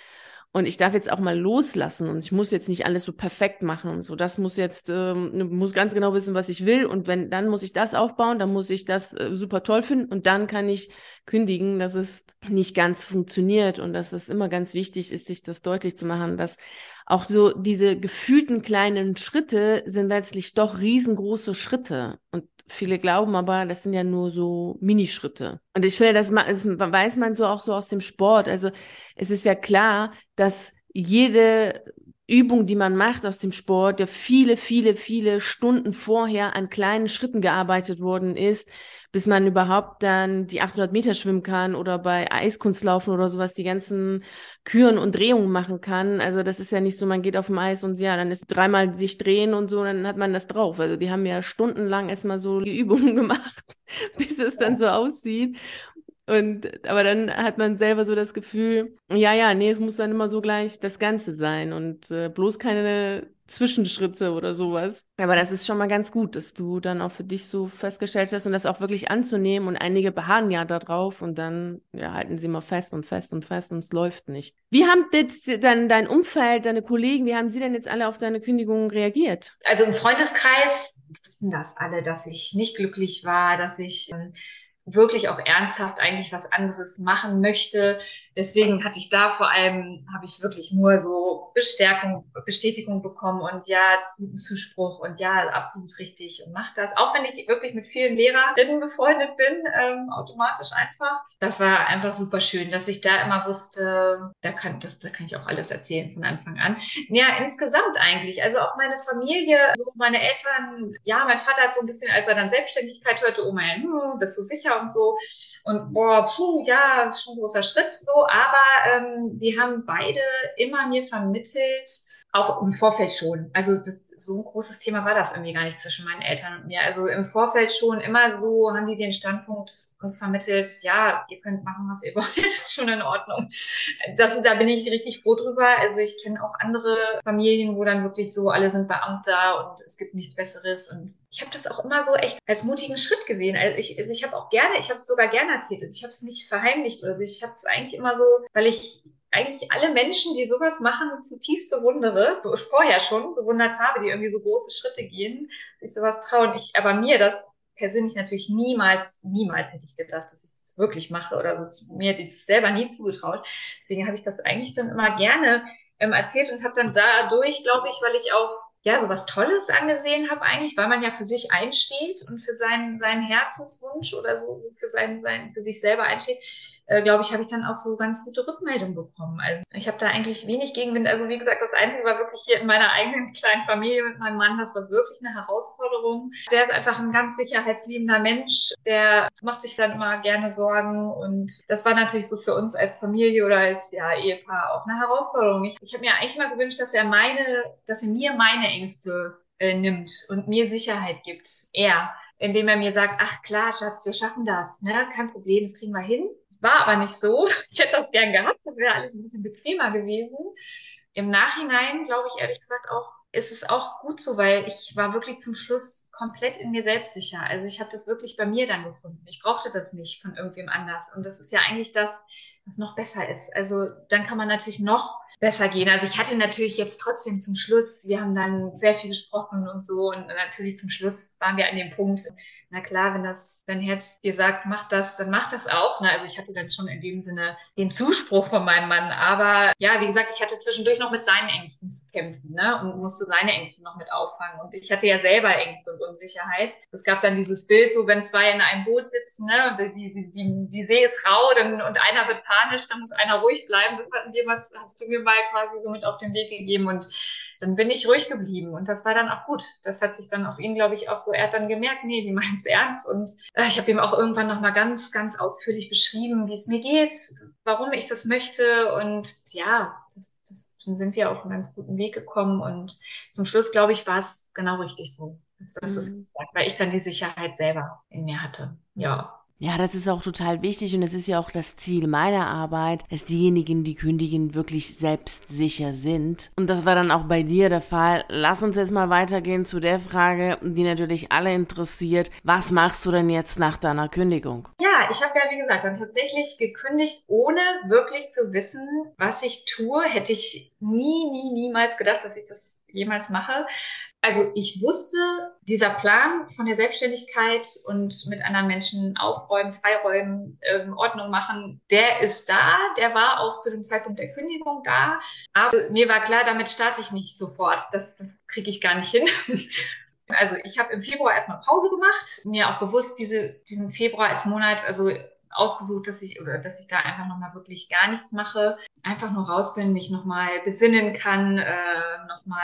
Und ich darf jetzt auch mal loslassen und ich muss jetzt nicht alles so perfekt machen und so. Das muss jetzt, ähm, muss ganz genau wissen, was ich will. Und wenn, dann muss ich das aufbauen, dann muss ich das äh, super toll finden und dann kann ich kündigen, dass es nicht ganz funktioniert und dass es immer ganz wichtig ist, sich das deutlich zu machen, dass auch so diese gefühlten kleinen Schritte sind letztlich doch riesengroße Schritte. Und viele glauben aber, das sind ja nur so Minischritte. Und ich finde, das, das weiß man so auch so aus dem Sport. Also es ist ja klar, dass jede Übung, die man macht aus dem Sport, ja viele, viele, viele Stunden vorher an kleinen Schritten gearbeitet worden ist, bis man überhaupt dann die 800 Meter schwimmen kann oder bei Eiskunstlaufen oder sowas die ganzen Küren und Drehungen machen kann. Also das ist ja nicht so, man geht auf dem Eis und ja, dann ist dreimal sich drehen und so, dann hat man das drauf. Also die haben ja stundenlang erstmal so die Übungen gemacht, bis es dann so aussieht. Und aber dann hat man selber so das Gefühl, ja, ja, nee, es muss dann immer so gleich das Ganze sein und äh, bloß keine Zwischenschritte oder sowas. Aber das ist schon mal ganz gut, dass du dann auch für dich so festgestellt hast und das auch wirklich anzunehmen. Und einige beharren ja da drauf und dann ja, halten sie mal fest und fest und fest und es läuft nicht. Wie haben jetzt dann dein Umfeld, deine Kollegen, wie haben sie denn jetzt alle auf deine Kündigung reagiert? Also im Freundeskreis wussten das alle, dass ich nicht glücklich war, dass ich ähm, wirklich auch ernsthaft eigentlich was anderes machen möchte. Deswegen hatte ich da vor allem, habe ich wirklich nur so Bestärkung, Bestätigung bekommen und ja, guten Zuspruch und ja, absolut richtig und mach das. Auch wenn ich wirklich mit vielen Lehrerinnen befreundet bin, ähm, automatisch einfach. Das war einfach super schön, dass ich da immer wusste, da kann, das, da kann ich auch alles erzählen von Anfang an. Ja, insgesamt eigentlich. Also auch meine Familie, so meine Eltern, ja, mein Vater hat so ein bisschen, als er dann Selbstständigkeit hörte, oh mein, hm, bist du sicher und so. Und boah, puh, ja, schon ein großer Schritt so aber ähm, die haben beide immer mir vermittelt, auch im Vorfeld schon. Also das, so ein großes Thema war das irgendwie gar nicht zwischen meinen Eltern und mir. Also im Vorfeld schon immer so haben die den Standpunkt uns vermittelt, ja, ihr könnt machen, was ihr wollt, ist schon in Ordnung. Das, da bin ich richtig froh drüber. Also ich kenne auch andere Familien, wo dann wirklich so, alle sind Beamter und es gibt nichts Besseres. Und ich habe das auch immer so echt als mutigen Schritt gesehen. Also ich, also ich habe auch gerne, ich habe es sogar gerne erzählt. Also ich habe es nicht verheimlicht. Also ich habe es eigentlich immer so, weil ich eigentlich alle Menschen, die sowas machen, zutiefst bewundere, vorher schon bewundert habe, die irgendwie so große Schritte gehen, sich sowas trauen. Ich, aber mir das persönlich natürlich niemals, niemals hätte ich gedacht, dass ich das wirklich mache oder so. Mir hätte ich es selber nie zugetraut. Deswegen habe ich das eigentlich dann immer gerne ähm, erzählt und habe dann dadurch, glaube ich, weil ich auch ja, so was Tolles angesehen habe eigentlich, weil man ja für sich einsteht und für seinen, seinen Herzenswunsch oder so, so für, sein, sein, für sich selber einsteht, äh, glaube ich, habe ich dann auch so ganz gute Rückmeldungen bekommen. Also ich habe da eigentlich wenig Gegenwind. Also wie gesagt, das Einzige war wirklich hier in meiner eigenen kleinen Familie mit meinem Mann, das war wirklich eine Herausforderung. Der ist einfach ein ganz sicherheitsliebender Mensch, der macht sich dann immer gerne Sorgen und das war natürlich so für uns als Familie oder als ja, Ehepaar auch eine Herausforderung. Ich, ich habe mir eigentlich mal gewünscht, dass er meine, dass er mir meine Ängste äh, nimmt und mir Sicherheit gibt. Er indem er mir sagt, ach klar, Schatz, wir schaffen das, ne? Kein Problem, das kriegen wir hin. Es war aber nicht so. Ich hätte das gern gehabt, das wäre alles ein bisschen bequemer gewesen. Im Nachhinein, glaube ich ehrlich gesagt auch, ist es auch gut so, weil ich war wirklich zum Schluss komplett in mir selbst sicher. Also ich habe das wirklich bei mir dann gefunden. Ich brauchte das nicht von irgendwem anders. Und das ist ja eigentlich das, was noch besser ist. Also dann kann man natürlich noch besser gehen. Also ich hatte natürlich jetzt trotzdem zum Schluss, wir haben dann sehr viel gesprochen und so und natürlich zum Schluss waren wir an dem Punkt, na klar, wenn das dein Herz dir sagt, mach das, dann mach das auch. Ne? Also ich hatte dann schon in dem Sinne den Zuspruch von meinem Mann. Aber ja, wie gesagt, ich hatte zwischendurch noch mit seinen Ängsten zu kämpfen ne? und musste seine Ängste noch mit auffangen. Und ich hatte ja selber Ängste und Unsicherheit. Es gab dann dieses Bild, so wenn zwei in einem Boot sitzen ne? und die, die, die, die See ist rau dann, und einer wird panisch, dann muss einer ruhig bleiben. Das hatten wir mal, hast du mir mal quasi so mit auf den Weg gegeben. Und dann bin ich ruhig geblieben und das war dann auch gut. Das hat sich dann auf ihn, glaube ich, auch so, er hat dann gemerkt, nee, die meint es ernst und äh, ich habe ihm auch irgendwann nochmal ganz, ganz ausführlich beschrieben, wie es mir geht, warum ich das möchte und ja, das, das, dann sind wir auf einen ganz guten Weg gekommen und zum Schluss, glaube ich, war es genau richtig so. Das, das mhm. ist, weil ich dann die Sicherheit selber in mir hatte. Ja. Ja, das ist auch total wichtig und es ist ja auch das Ziel meiner Arbeit, dass diejenigen, die kündigen, wirklich selbstsicher sind. Und das war dann auch bei dir der Fall. Lass uns jetzt mal weitergehen zu der Frage, die natürlich alle interessiert. Was machst du denn jetzt nach deiner Kündigung? Ja, ich habe ja, wie gesagt, dann tatsächlich gekündigt, ohne wirklich zu wissen, was ich tue. Hätte ich nie, nie, niemals gedacht, dass ich das jemals mache. Also ich wusste, dieser Plan von der Selbstständigkeit und mit anderen Menschen aufräumen, freiräumen, ähm, Ordnung machen, der ist da, der war auch zu dem Zeitpunkt der Kündigung da. Aber mir war klar, damit starte ich nicht sofort. Das, das kriege ich gar nicht hin. Also ich habe im Februar erstmal Pause gemacht, mir auch bewusst diese, diesen Februar als Monat, also ausgesucht, dass ich dass ich da einfach nochmal wirklich gar nichts mache, einfach nur raus bin, mich nochmal besinnen kann, äh, nochmal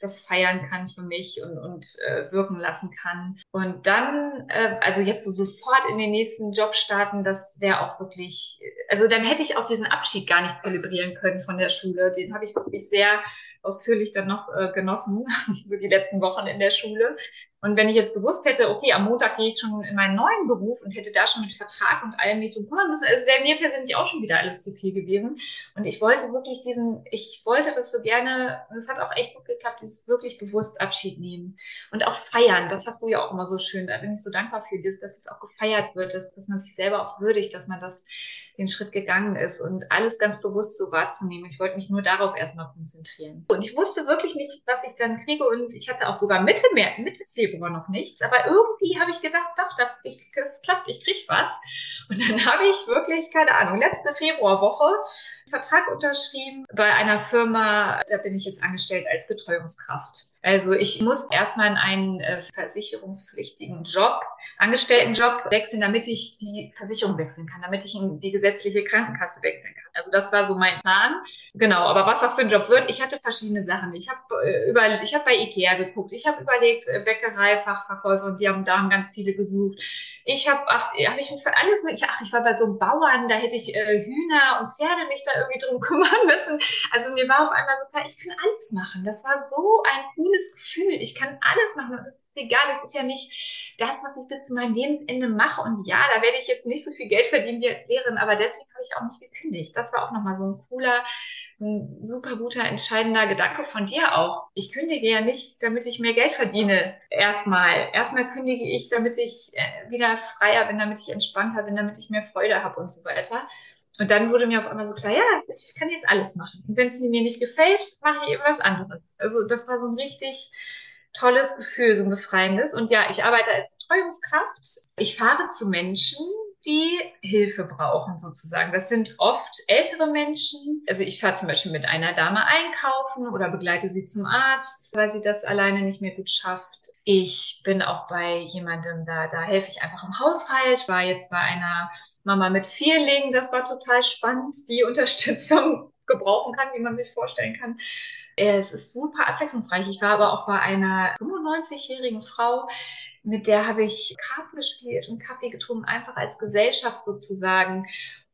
das feiern kann für mich und, und äh, wirken lassen kann. Und dann, äh, also jetzt so sofort in den nächsten Job starten, das wäre auch wirklich, also dann hätte ich auch diesen Abschied gar nicht zelebrieren können von der Schule. Den habe ich wirklich sehr ausführlich dann noch äh, genossen, so die letzten Wochen in der Schule. Und wenn ich jetzt gewusst hätte, okay, am Montag gehe ich schon in meinen neuen Beruf und hätte da schon mit Vertrag und allem nicht drum kümmern müssen, es wäre mir persönlich auch schon wieder alles zu viel gewesen. Und ich wollte wirklich diesen, ich wollte das so gerne, und es hat auch echt gut geklappt, dieses wirklich bewusst Abschied nehmen und auch feiern. Das hast du ja auch immer so schön. Da bin ich so dankbar für, dass es auch gefeiert wird, dass, dass man sich selber auch würdigt, dass man das den Schritt gegangen ist und alles ganz bewusst so wahrzunehmen. Ich wollte mich nur darauf erstmal konzentrieren. Und ich wusste wirklich nicht, was ich dann kriege und ich hatte auch sogar Mitte, Mitte Februar noch nichts, aber irgendwie habe ich gedacht, doch, das klappt, ich kriege was. Und dann habe ich wirklich, keine Ahnung, letzte Februarwoche Vertrag unterschrieben bei einer Firma, da bin ich jetzt angestellt als Betreuungskraft. Also ich muss erstmal in einen äh, versicherungspflichtigen Job, Angestelltenjob wechseln, damit ich die Versicherung wechseln kann, damit ich in die gesetzliche Krankenkasse wechseln kann. Also das war so mein Plan. Genau, aber was das für ein Job wird, ich hatte verschiedene Sachen. Ich habe äh, über, bei Ikea geguckt, ich habe überlegt äh, Bäckerei, Fachverkäufer und die haben da ganz viele gesucht. Ich habe, ach, habe ich für alles mit, ach, ich war bei so einem Bauern, da hätte ich äh, Hühner und Pferde mich da irgendwie drum kümmern müssen. Also mir war auf einmal so klar, ich kann alles machen. Das war so ein cooles Gefühl. Ich kann alles machen und das ist egal. Das ist ja nicht das, was ich bis zu meinem Lebensende mache. Und ja, da werde ich jetzt nicht so viel Geld verdienen wie als Lehrerin, aber deswegen habe ich auch nicht gekündigt. Das war auch nochmal so ein cooler, ein super guter, entscheidender Gedanke von dir auch. Ich kündige ja nicht, damit ich mehr Geld verdiene. Erstmal. Erstmal kündige ich, damit ich äh, wieder freier bin, damit ich entspannter bin, damit ich mehr Freude habe und so weiter. Und dann wurde mir auf einmal so klar, ja, ich kann jetzt alles machen. Und wenn es mir nicht gefällt, mache ich eben was anderes. Also das war so ein richtig tolles Gefühl, so ein befreiendes. Und ja, ich arbeite als Betreuungskraft. Ich fahre zu Menschen, die Hilfe brauchen sozusagen. Das sind oft ältere Menschen. Also ich fahre zum Beispiel mit einer Dame einkaufen oder begleite sie zum Arzt, weil sie das alleine nicht mehr gut schafft. Ich bin auch bei jemandem, da, da helfe ich einfach im Haushalt. War jetzt bei einer Mama mit Vierlingen, das war total spannend, die Unterstützung gebrauchen kann, wie man sich vorstellen kann. Es ist super abwechslungsreich. Ich war aber auch bei einer 95-jährigen Frau, mit der habe ich Karten gespielt und Kaffee getrunken, einfach als Gesellschaft sozusagen.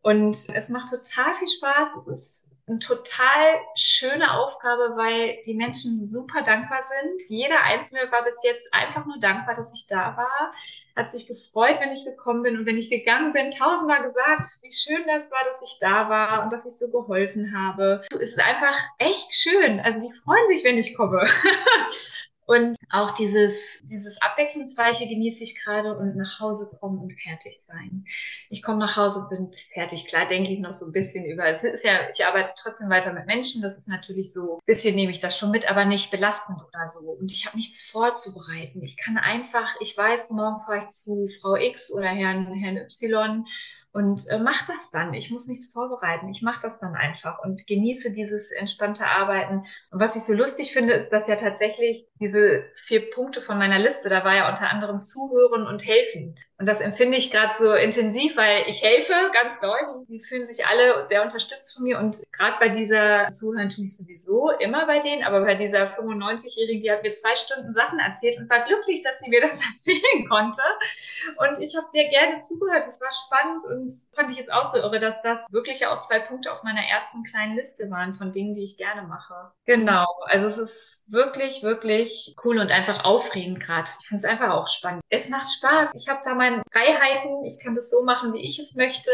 Und es macht total viel Spaß. Es ist eine total schöne Aufgabe, weil die Menschen super dankbar sind. Jeder Einzelne war bis jetzt einfach nur dankbar, dass ich da war, hat sich gefreut, wenn ich gekommen bin und wenn ich gegangen bin, tausendmal gesagt, wie schön das war, dass ich da war und dass ich so geholfen habe. Es ist einfach echt schön. Also die freuen sich, wenn ich komme. Und auch dieses, dieses Abwechslungsreiche genieße ich gerade und nach Hause kommen und fertig sein. Ich komme nach Hause, bin fertig. Klar denke ich noch so ein bisschen über, es ist ja, ich arbeite trotzdem weiter mit Menschen, das ist natürlich so, ein bisschen nehme ich das schon mit, aber nicht belastend oder so. Und ich habe nichts vorzubereiten. Ich kann einfach, ich weiß, morgen fahre ich zu Frau X oder Herrn, Herrn Y und äh, mach das dann. Ich muss nichts vorbereiten. Ich mache das dann einfach und genieße dieses entspannte Arbeiten. Und was ich so lustig finde, ist, dass ja tatsächlich diese vier Punkte von meiner Liste, da war ja unter anderem Zuhören und Helfen. Und das empfinde ich gerade so intensiv, weil ich helfe ganz Leute, die fühlen sich alle sehr unterstützt von mir. Und gerade bei dieser Zuhören tue ich sowieso immer bei denen, aber bei dieser 95-Jährigen, die hat mir zwei Stunden Sachen erzählt und war glücklich, dass sie mir das erzählen konnte. Und ich habe mir gerne zugehört. Es war spannend und fand ich jetzt auch so irre, dass das wirklich auch zwei Punkte auf meiner ersten kleinen Liste waren von Dingen, die ich gerne mache. Genau. Also es ist wirklich, wirklich unglaublich cool und einfach aufregend gerade. Ich finde es einfach auch spannend. Es macht Spaß. Ich habe da meine Freiheiten. Ich kann das so machen, wie ich es möchte.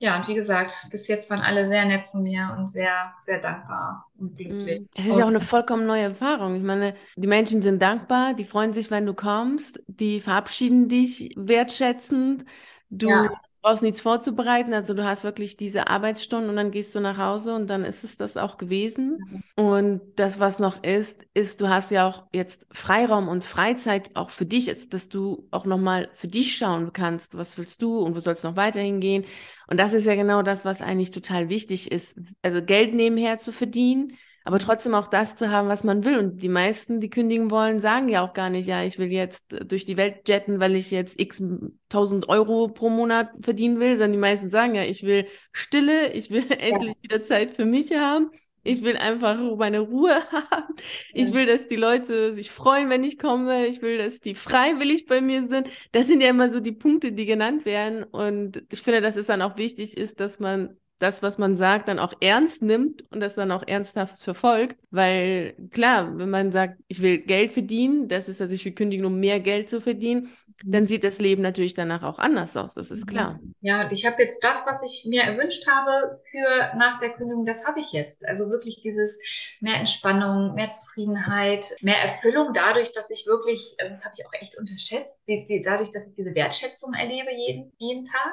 Ja, und wie gesagt, bis jetzt waren alle sehr nett zu mir und sehr, sehr dankbar und glücklich. Mhm. Es ist ja auch eine vollkommen neue Erfahrung. Ich meine, die Menschen sind dankbar, die freuen sich, wenn du kommst, die verabschieden dich wertschätzend. Du ja brauchst nichts vorzubereiten. Also du hast wirklich diese Arbeitsstunden und dann gehst du nach Hause und dann ist es das auch gewesen. Und das, was noch ist, ist, du hast ja auch jetzt Freiraum und Freizeit auch für dich, jetzt, dass du auch nochmal für dich schauen kannst, was willst du und wo soll es noch weiterhin gehen. Und das ist ja genau das, was eigentlich total wichtig ist. Also Geld nebenher zu verdienen, aber trotzdem auch das zu haben, was man will. Und die meisten, die kündigen wollen, sagen ja auch gar nicht, ja, ich will jetzt durch die Welt jetten, weil ich jetzt x tausend Euro pro Monat verdienen will, sondern die meisten sagen ja, ich will Stille, ich will ja. endlich wieder Zeit für mich haben. Ich will einfach meine Ruhe haben. Ich will, dass die Leute sich freuen, wenn ich komme. Ich will, dass die freiwillig bei mir sind. Das sind ja immer so die Punkte, die genannt werden. Und ich finde, dass es dann auch wichtig ist, dass man das, was man sagt, dann auch ernst nimmt und das dann auch ernsthaft verfolgt. Weil klar, wenn man sagt, ich will Geld verdienen, das ist, dass ich will kündigen, um mehr Geld zu verdienen, dann sieht das Leben natürlich danach auch anders aus, das ist klar. Ja, und ich habe jetzt das, was ich mir erwünscht habe für nach der Kündigung, das habe ich jetzt. Also wirklich dieses mehr Entspannung, mehr Zufriedenheit, mehr Erfüllung dadurch, dass ich wirklich, das habe ich auch echt unterschätzt, dadurch, dass ich diese Wertschätzung erlebe jeden, jeden Tag.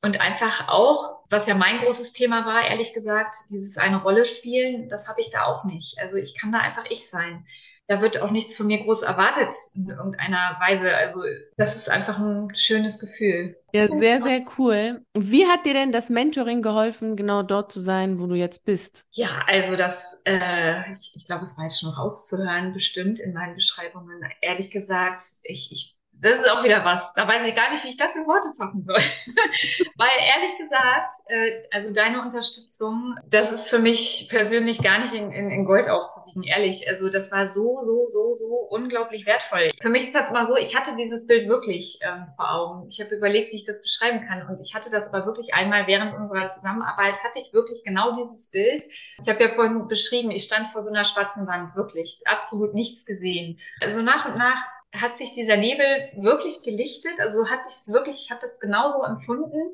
Und einfach auch, was ja mein großes Thema war, ehrlich gesagt, dieses eine Rolle spielen, das habe ich da auch nicht. Also ich kann da einfach ich sein. Da wird auch nichts von mir groß erwartet in irgendeiner Weise. Also das ist einfach ein schönes Gefühl. Ja, sehr, sehr cool. Wie hat dir denn das Mentoring geholfen, genau dort zu sein, wo du jetzt bist? Ja, also das, äh, ich, ich glaube, es war jetzt schon rauszuhören, bestimmt in meinen Beschreibungen. Ehrlich gesagt, ich, ich das ist auch wieder was. Da weiß ich gar nicht, wie ich das in Worte fassen soll. Weil ehrlich gesagt, äh, also deine Unterstützung, das ist für mich persönlich gar nicht in, in, in Gold aufzuwiegen, ehrlich. Also das war so, so, so, so unglaublich wertvoll. Für mich ist das immer so, ich hatte dieses Bild wirklich ähm, vor Augen. Ich habe überlegt, wie ich das beschreiben kann. Und ich hatte das aber wirklich einmal während unserer Zusammenarbeit, hatte ich wirklich genau dieses Bild. Ich habe ja vorhin beschrieben, ich stand vor so einer schwarzen Wand, wirklich absolut nichts gesehen. Also nach und nach hat sich dieser Nebel wirklich gelichtet. Also hat sich wirklich, ich habe das genauso empfunden.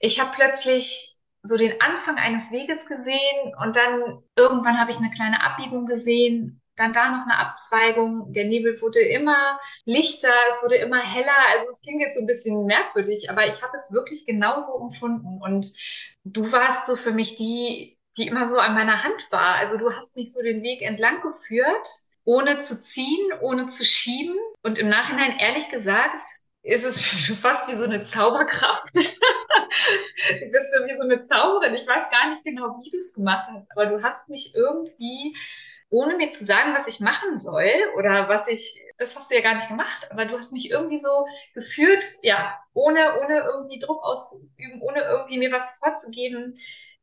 Ich habe plötzlich so den Anfang eines Weges gesehen und dann irgendwann habe ich eine kleine Abbiegung gesehen, dann da noch eine Abzweigung. Der Nebel wurde immer lichter, es wurde immer heller. Also es klingt jetzt so ein bisschen merkwürdig, aber ich habe es wirklich genauso empfunden. Und du warst so für mich die, die immer so an meiner Hand war. Also du hast mich so den Weg entlang geführt ohne zu ziehen, ohne zu schieben. Und im Nachhinein, ehrlich gesagt, ist es fast wie so eine Zauberkraft. du bist wie so eine Zauberin. Ich weiß gar nicht genau, wie du es gemacht hast, aber du hast mich irgendwie, ohne mir zu sagen, was ich machen soll oder was ich, das hast du ja gar nicht gemacht, aber du hast mich irgendwie so geführt, ja, ohne, ohne irgendwie Druck auszuüben, ohne irgendwie mir was vorzugeben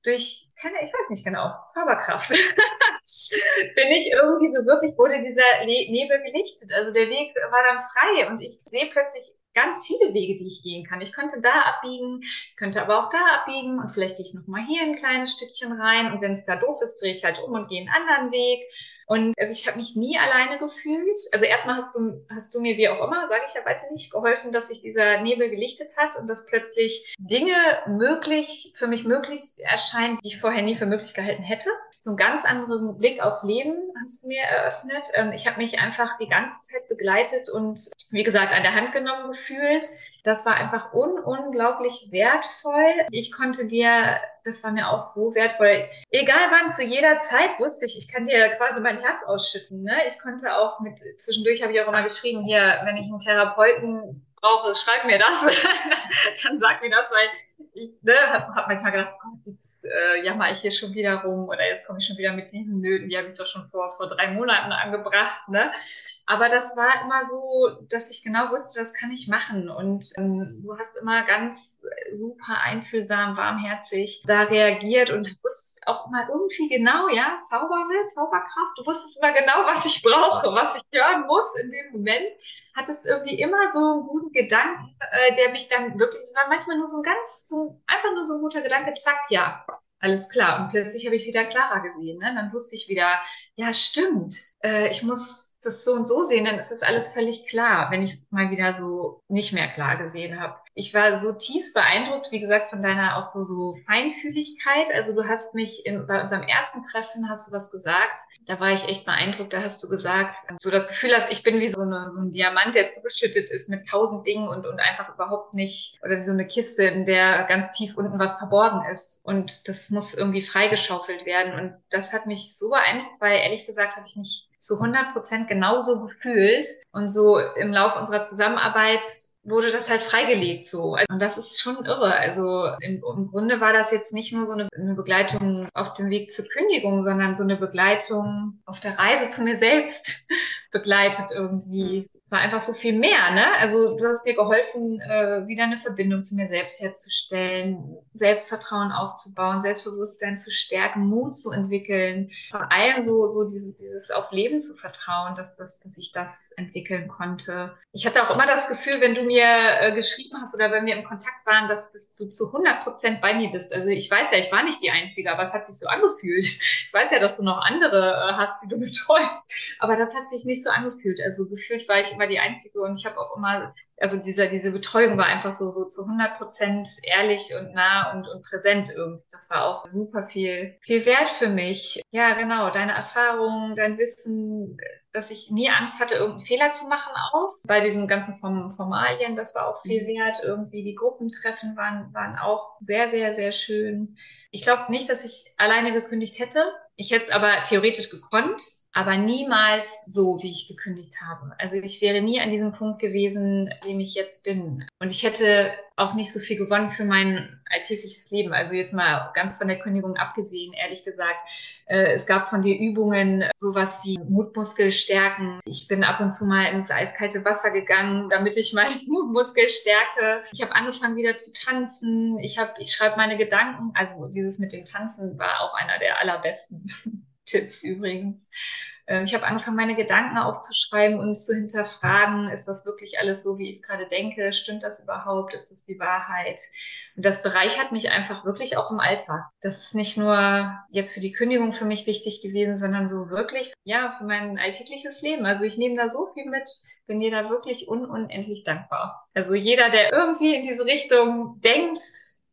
durch, keine, ich weiß nicht genau, Zauberkraft, bin ich irgendwie so wirklich, wurde dieser Nebel gelichtet. Also der Weg war dann frei und ich sehe plötzlich ganz viele Wege, die ich gehen kann. Ich könnte da abbiegen, könnte aber auch da abbiegen und vielleicht gehe ich nochmal hier ein kleines Stückchen rein und wenn es da doof ist, drehe ich halt um und gehe einen anderen Weg. Und also ich habe mich nie alleine gefühlt. Also erstmal hast du, hast du mir wie auch immer, sage ich ja, weiß ich nicht, geholfen, dass sich dieser Nebel gelichtet hat und dass plötzlich Dinge möglich, für mich möglich erscheinen, die ich vorher nie für möglich gehalten hätte so einen ganz anderen Blick aufs Leben hast du mir eröffnet. Ähm, ich habe mich einfach die ganze Zeit begleitet und, wie gesagt, an der Hand genommen gefühlt. Das war einfach un unglaublich wertvoll. Ich konnte dir, das war mir auch so wertvoll, egal wann, zu jeder Zeit wusste ich, ich kann dir quasi mein Herz ausschütten. Ne? Ich konnte auch mit, zwischendurch habe ich auch immer geschrieben, hier, wenn ich einen Therapeuten brauche, schreib mir das, dann sag mir das, weil ich ne, habe hab manchmal gedacht, oh Gott, jetzt äh, jammer ich hier schon wieder rum oder jetzt komme ich schon wieder mit diesen Nöten, die habe ich doch schon vor, vor drei Monaten angebracht. Ne? Aber das war immer so, dass ich genau wusste, das kann ich machen. Und ähm, du hast immer ganz super einfühlsam, warmherzig da reagiert und wusstest auch immer irgendwie genau, ja, Zauberer, Zauberkraft, du wusstest immer genau, was ich brauche, was ich hören muss in dem Moment. Hattest irgendwie immer so einen guten Gedanken, äh, der mich dann wirklich, es war manchmal nur so ein ganz, so, einfach nur so ein guter Gedanke, zack, ja, alles klar. Und plötzlich habe ich wieder klarer gesehen. Ne? Dann wusste ich wieder, ja, stimmt, äh, ich muss das so und so sehen, dann ist das alles völlig klar, wenn ich mal wieder so nicht mehr klar gesehen habe. Ich war so tief beeindruckt, wie gesagt, von deiner auch so, so Feinfühligkeit. Also du hast mich in, bei unserem ersten Treffen hast du was gesagt. Da war ich echt beeindruckt. Da hast du gesagt, so das Gefühl hast, ich bin wie so, eine, so ein Diamant, der zugeschüttet ist mit tausend Dingen und, und einfach überhaupt nicht, oder wie so eine Kiste, in der ganz tief unten was verborgen ist. Und das muss irgendwie freigeschaufelt werden. Und das hat mich so beeindruckt, weil ehrlich gesagt habe ich mich zu 100 Prozent genauso gefühlt. Und so im Laufe unserer Zusammenarbeit wurde das halt freigelegt so. Und das ist schon irre. Also im, im, Grunde war das jetzt nicht nur so eine, eine, Begleitung auf dem Weg zur Kündigung, sondern so eine Begleitung auf der Reise zu mir selbst begleitet irgendwie es war einfach so viel mehr, ne? Also du hast mir geholfen, äh, wieder eine Verbindung zu mir selbst herzustellen, Selbstvertrauen aufzubauen, Selbstbewusstsein zu stärken, Mut zu entwickeln, vor allem so, so dieses, dieses aufs Leben zu vertrauen, dass, dass, dass ich das entwickeln konnte. Ich hatte auch immer das Gefühl, wenn du mir äh, geschrieben hast oder wenn wir im Kontakt waren, dass, dass du zu 100 Prozent bei mir bist. Also ich weiß ja, ich war nicht die Einzige, aber es hat sich so angefühlt. Ich weiß ja, dass du noch andere äh, hast, die du betreust, aber das hat sich nicht so angefühlt. Also gefühlt war ich immer die Einzige und ich habe auch immer, also diese, diese Betreuung war einfach so, so zu 100 Prozent ehrlich und nah und, und präsent irgendwie. Das war auch super viel, viel wert für mich. Ja, genau, deine Erfahrungen, dein Wissen, dass ich nie Angst hatte, irgendeinen Fehler zu machen auch. Bei diesen ganzen Formalien, das war auch viel mhm. wert. Irgendwie die Gruppentreffen waren, waren auch sehr, sehr, sehr schön. Ich glaube nicht, dass ich alleine gekündigt hätte. Ich hätte es aber theoretisch gekonnt aber niemals so, wie ich gekündigt habe. Also ich wäre nie an diesem Punkt gewesen, dem ich jetzt bin. Und ich hätte auch nicht so viel gewonnen für mein alltägliches Leben. Also jetzt mal ganz von der Kündigung abgesehen, ehrlich gesagt. Äh, es gab von dir Übungen, sowas wie Mutmuskel stärken. Ich bin ab und zu mal ins eiskalte Wasser gegangen, damit ich meinen Mutmuskel stärke. Ich habe angefangen wieder zu tanzen. Ich habe, ich schreibe meine Gedanken. Also dieses mit dem Tanzen war auch einer der allerbesten Tipps übrigens. Ähm, ich habe angefangen, meine Gedanken aufzuschreiben und zu hinterfragen, ist das wirklich alles so, wie ich es gerade denke? Stimmt das überhaupt? Ist das die Wahrheit? Und das bereichert mich einfach wirklich auch im Alltag. Das ist nicht nur jetzt für die Kündigung für mich wichtig gewesen, sondern so wirklich, ja, für mein alltägliches Leben. Also ich nehme da so viel mit, bin dir da wirklich un unendlich dankbar. Also jeder, der irgendwie in diese Richtung denkt,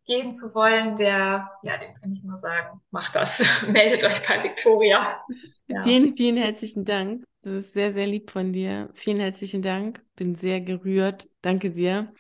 gehen zu wollen, der, ja, dem kann ich nur sagen, macht das. Meldet euch bei Victoria. Ja. Vielen, vielen herzlichen Dank. Das ist sehr, sehr lieb von dir. Vielen herzlichen Dank. Bin sehr gerührt. Danke dir.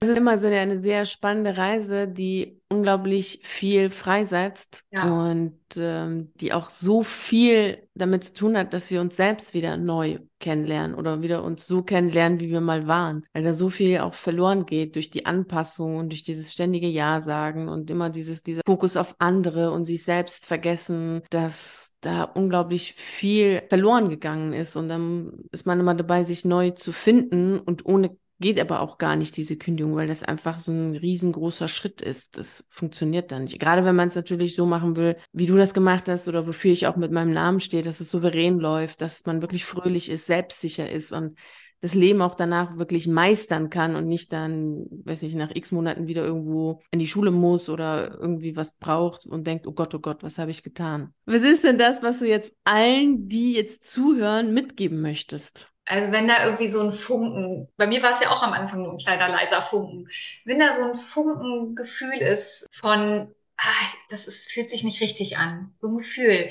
Es ist immer so eine sehr spannende Reise, die unglaublich viel freisetzt ja. und ähm, die auch so viel damit zu tun hat, dass wir uns selbst wieder neu kennenlernen oder wieder uns so kennenlernen, wie wir mal waren. Weil da so viel auch verloren geht durch die Anpassung und durch dieses ständige Ja sagen und immer dieses, dieser Fokus auf andere und sich selbst vergessen, dass da unglaublich viel verloren gegangen ist und dann ist man immer dabei, sich neu zu finden und ohne geht aber auch gar nicht, diese Kündigung, weil das einfach so ein riesengroßer Schritt ist. Das funktioniert dann nicht. Gerade wenn man es natürlich so machen will, wie du das gemacht hast oder wofür ich auch mit meinem Namen stehe, dass es souverän läuft, dass man wirklich fröhlich ist, selbstsicher ist und das Leben auch danach wirklich meistern kann und nicht dann, weiß nicht, nach x Monaten wieder irgendwo in die Schule muss oder irgendwie was braucht und denkt, oh Gott, oh Gott, was habe ich getan? Was ist denn das, was du jetzt allen, die jetzt zuhören, mitgeben möchtest? Also wenn da irgendwie so ein Funken, bei mir war es ja auch am Anfang nur ein kleiner leiser Funken, wenn da so ein Funkengefühl ist von, ah, das ist, fühlt sich nicht richtig an, so ein Gefühl,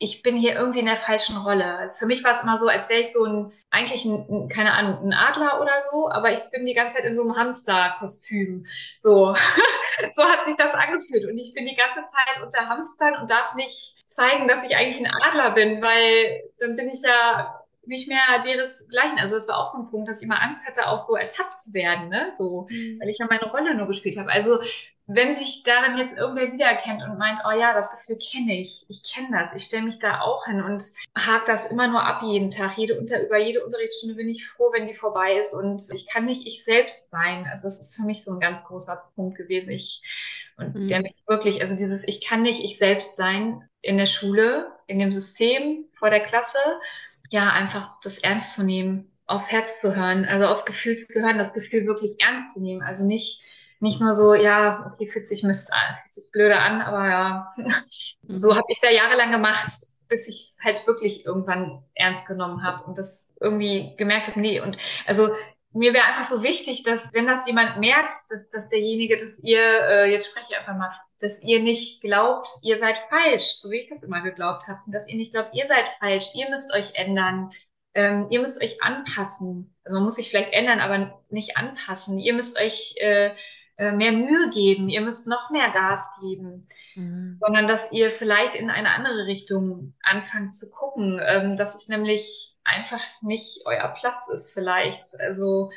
ich bin hier irgendwie in der falschen Rolle. Also für mich war es immer so, als wäre ich so ein, eigentlich ein, keine Ahnung, ein Adler oder so, aber ich bin die ganze Zeit in so einem Hamsterkostüm. So, so hat sich das angefühlt. Und ich bin die ganze Zeit unter Hamstern und darf nicht zeigen, dass ich eigentlich ein Adler bin, weil dann bin ich ja nicht mehr deresgleichen. Also es war auch so ein Punkt, dass ich immer Angst hatte, auch so ertappt zu werden, ne? So, mhm. weil ich ja meine Rolle nur gespielt habe. Also wenn sich darin jetzt irgendwer wiedererkennt und meint, oh ja, das Gefühl kenne ich, ich kenne das, ich stelle mich da auch hin und hake das immer nur ab jeden Tag. Jede unter, über jede Unterrichtsstunde bin ich froh, wenn die vorbei ist und ich kann nicht ich selbst sein. Also das ist für mich so ein ganz großer Punkt gewesen. Ich, und mhm. der mich wirklich, also dieses, ich kann nicht ich selbst sein in der Schule, in dem System, vor der Klasse ja, einfach das ernst zu nehmen, aufs Herz zu hören, also aufs Gefühl zu hören, das Gefühl wirklich ernst zu nehmen. Also nicht, nicht nur so, ja, okay, fühlt sich Mist an, fühlt sich blöder an, aber ja, so habe ich es ja jahrelang gemacht. bis ich es halt wirklich irgendwann ernst genommen habe und das irgendwie gemerkt habe, nee, und also mir wäre einfach so wichtig, dass wenn das jemand merkt, dass, dass derjenige, dass ihr, äh, jetzt spreche ich einfach mal, dass ihr nicht glaubt, ihr seid falsch, so wie ich das immer geglaubt habe, und dass ihr nicht glaubt, ihr seid falsch, ihr müsst euch ändern, ähm, ihr müsst euch anpassen. Also man muss sich vielleicht ändern, aber nicht anpassen. Ihr müsst euch äh, äh, mehr Mühe geben, ihr müsst noch mehr Gas geben, mhm. sondern dass ihr vielleicht in eine andere Richtung anfangt zu gucken, ähm, dass es nämlich einfach nicht euer Platz ist vielleicht. Also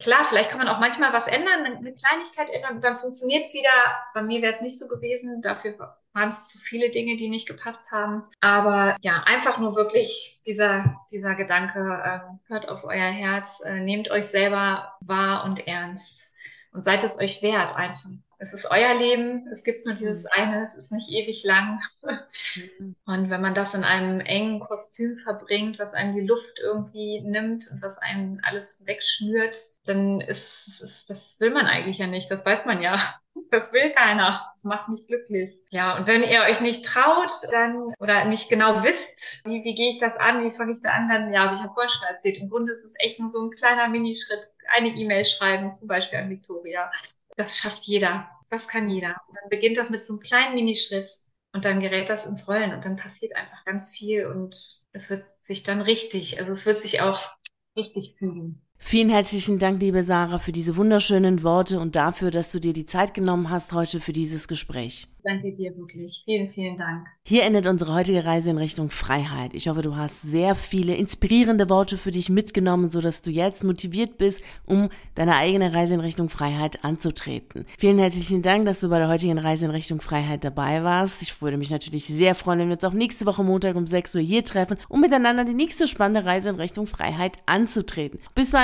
klar, vielleicht kann man auch manchmal was ändern, eine Kleinigkeit ändern, dann funktioniert es wieder. Bei mir wäre es nicht so gewesen, dafür waren es zu viele Dinge, die nicht gepasst haben. Aber ja, einfach nur wirklich dieser, dieser Gedanke, ähm, hört auf euer Herz, äh, nehmt euch selber wahr und ernst und seid es euch wert einfach. Es ist euer Leben, es gibt nur dieses mhm. eine, es ist nicht ewig lang. Mhm. Und wenn man das in einem engen Kostüm verbringt, was einem die Luft irgendwie nimmt und was einen alles wegschnürt, dann ist, ist das will man eigentlich ja nicht, das weiß man ja. Das will keiner. Das macht mich glücklich. Ja, und wenn ihr euch nicht traut, dann oder nicht genau wisst, wie, wie gehe ich das an, wie fange ich da an, dann ja, habe ich ja vorhin schon erzählt. Im Grunde ist es echt nur so ein kleiner Minischritt. Eine E-Mail schreiben, zum Beispiel an Victoria. Das schafft jeder. Das kann jeder. Und dann beginnt das mit so einem kleinen Minischritt und dann gerät das ins Rollen und dann passiert einfach ganz viel und es wird sich dann richtig, also es wird sich auch richtig fühlen. Vielen herzlichen Dank, liebe Sarah, für diese wunderschönen Worte und dafür, dass du dir die Zeit genommen hast heute für dieses Gespräch. Danke dir wirklich. Vielen, vielen Dank. Hier endet unsere heutige Reise in Richtung Freiheit. Ich hoffe, du hast sehr viele inspirierende Worte für dich mitgenommen, sodass du jetzt motiviert bist, um deine eigene Reise in Richtung Freiheit anzutreten. Vielen herzlichen Dank, dass du bei der heutigen Reise in Richtung Freiheit dabei warst. Ich würde mich natürlich sehr freuen, wenn wir uns auch nächste Woche Montag um 6 Uhr hier treffen, um miteinander die nächste spannende Reise in Richtung Freiheit anzutreten. Bis dahin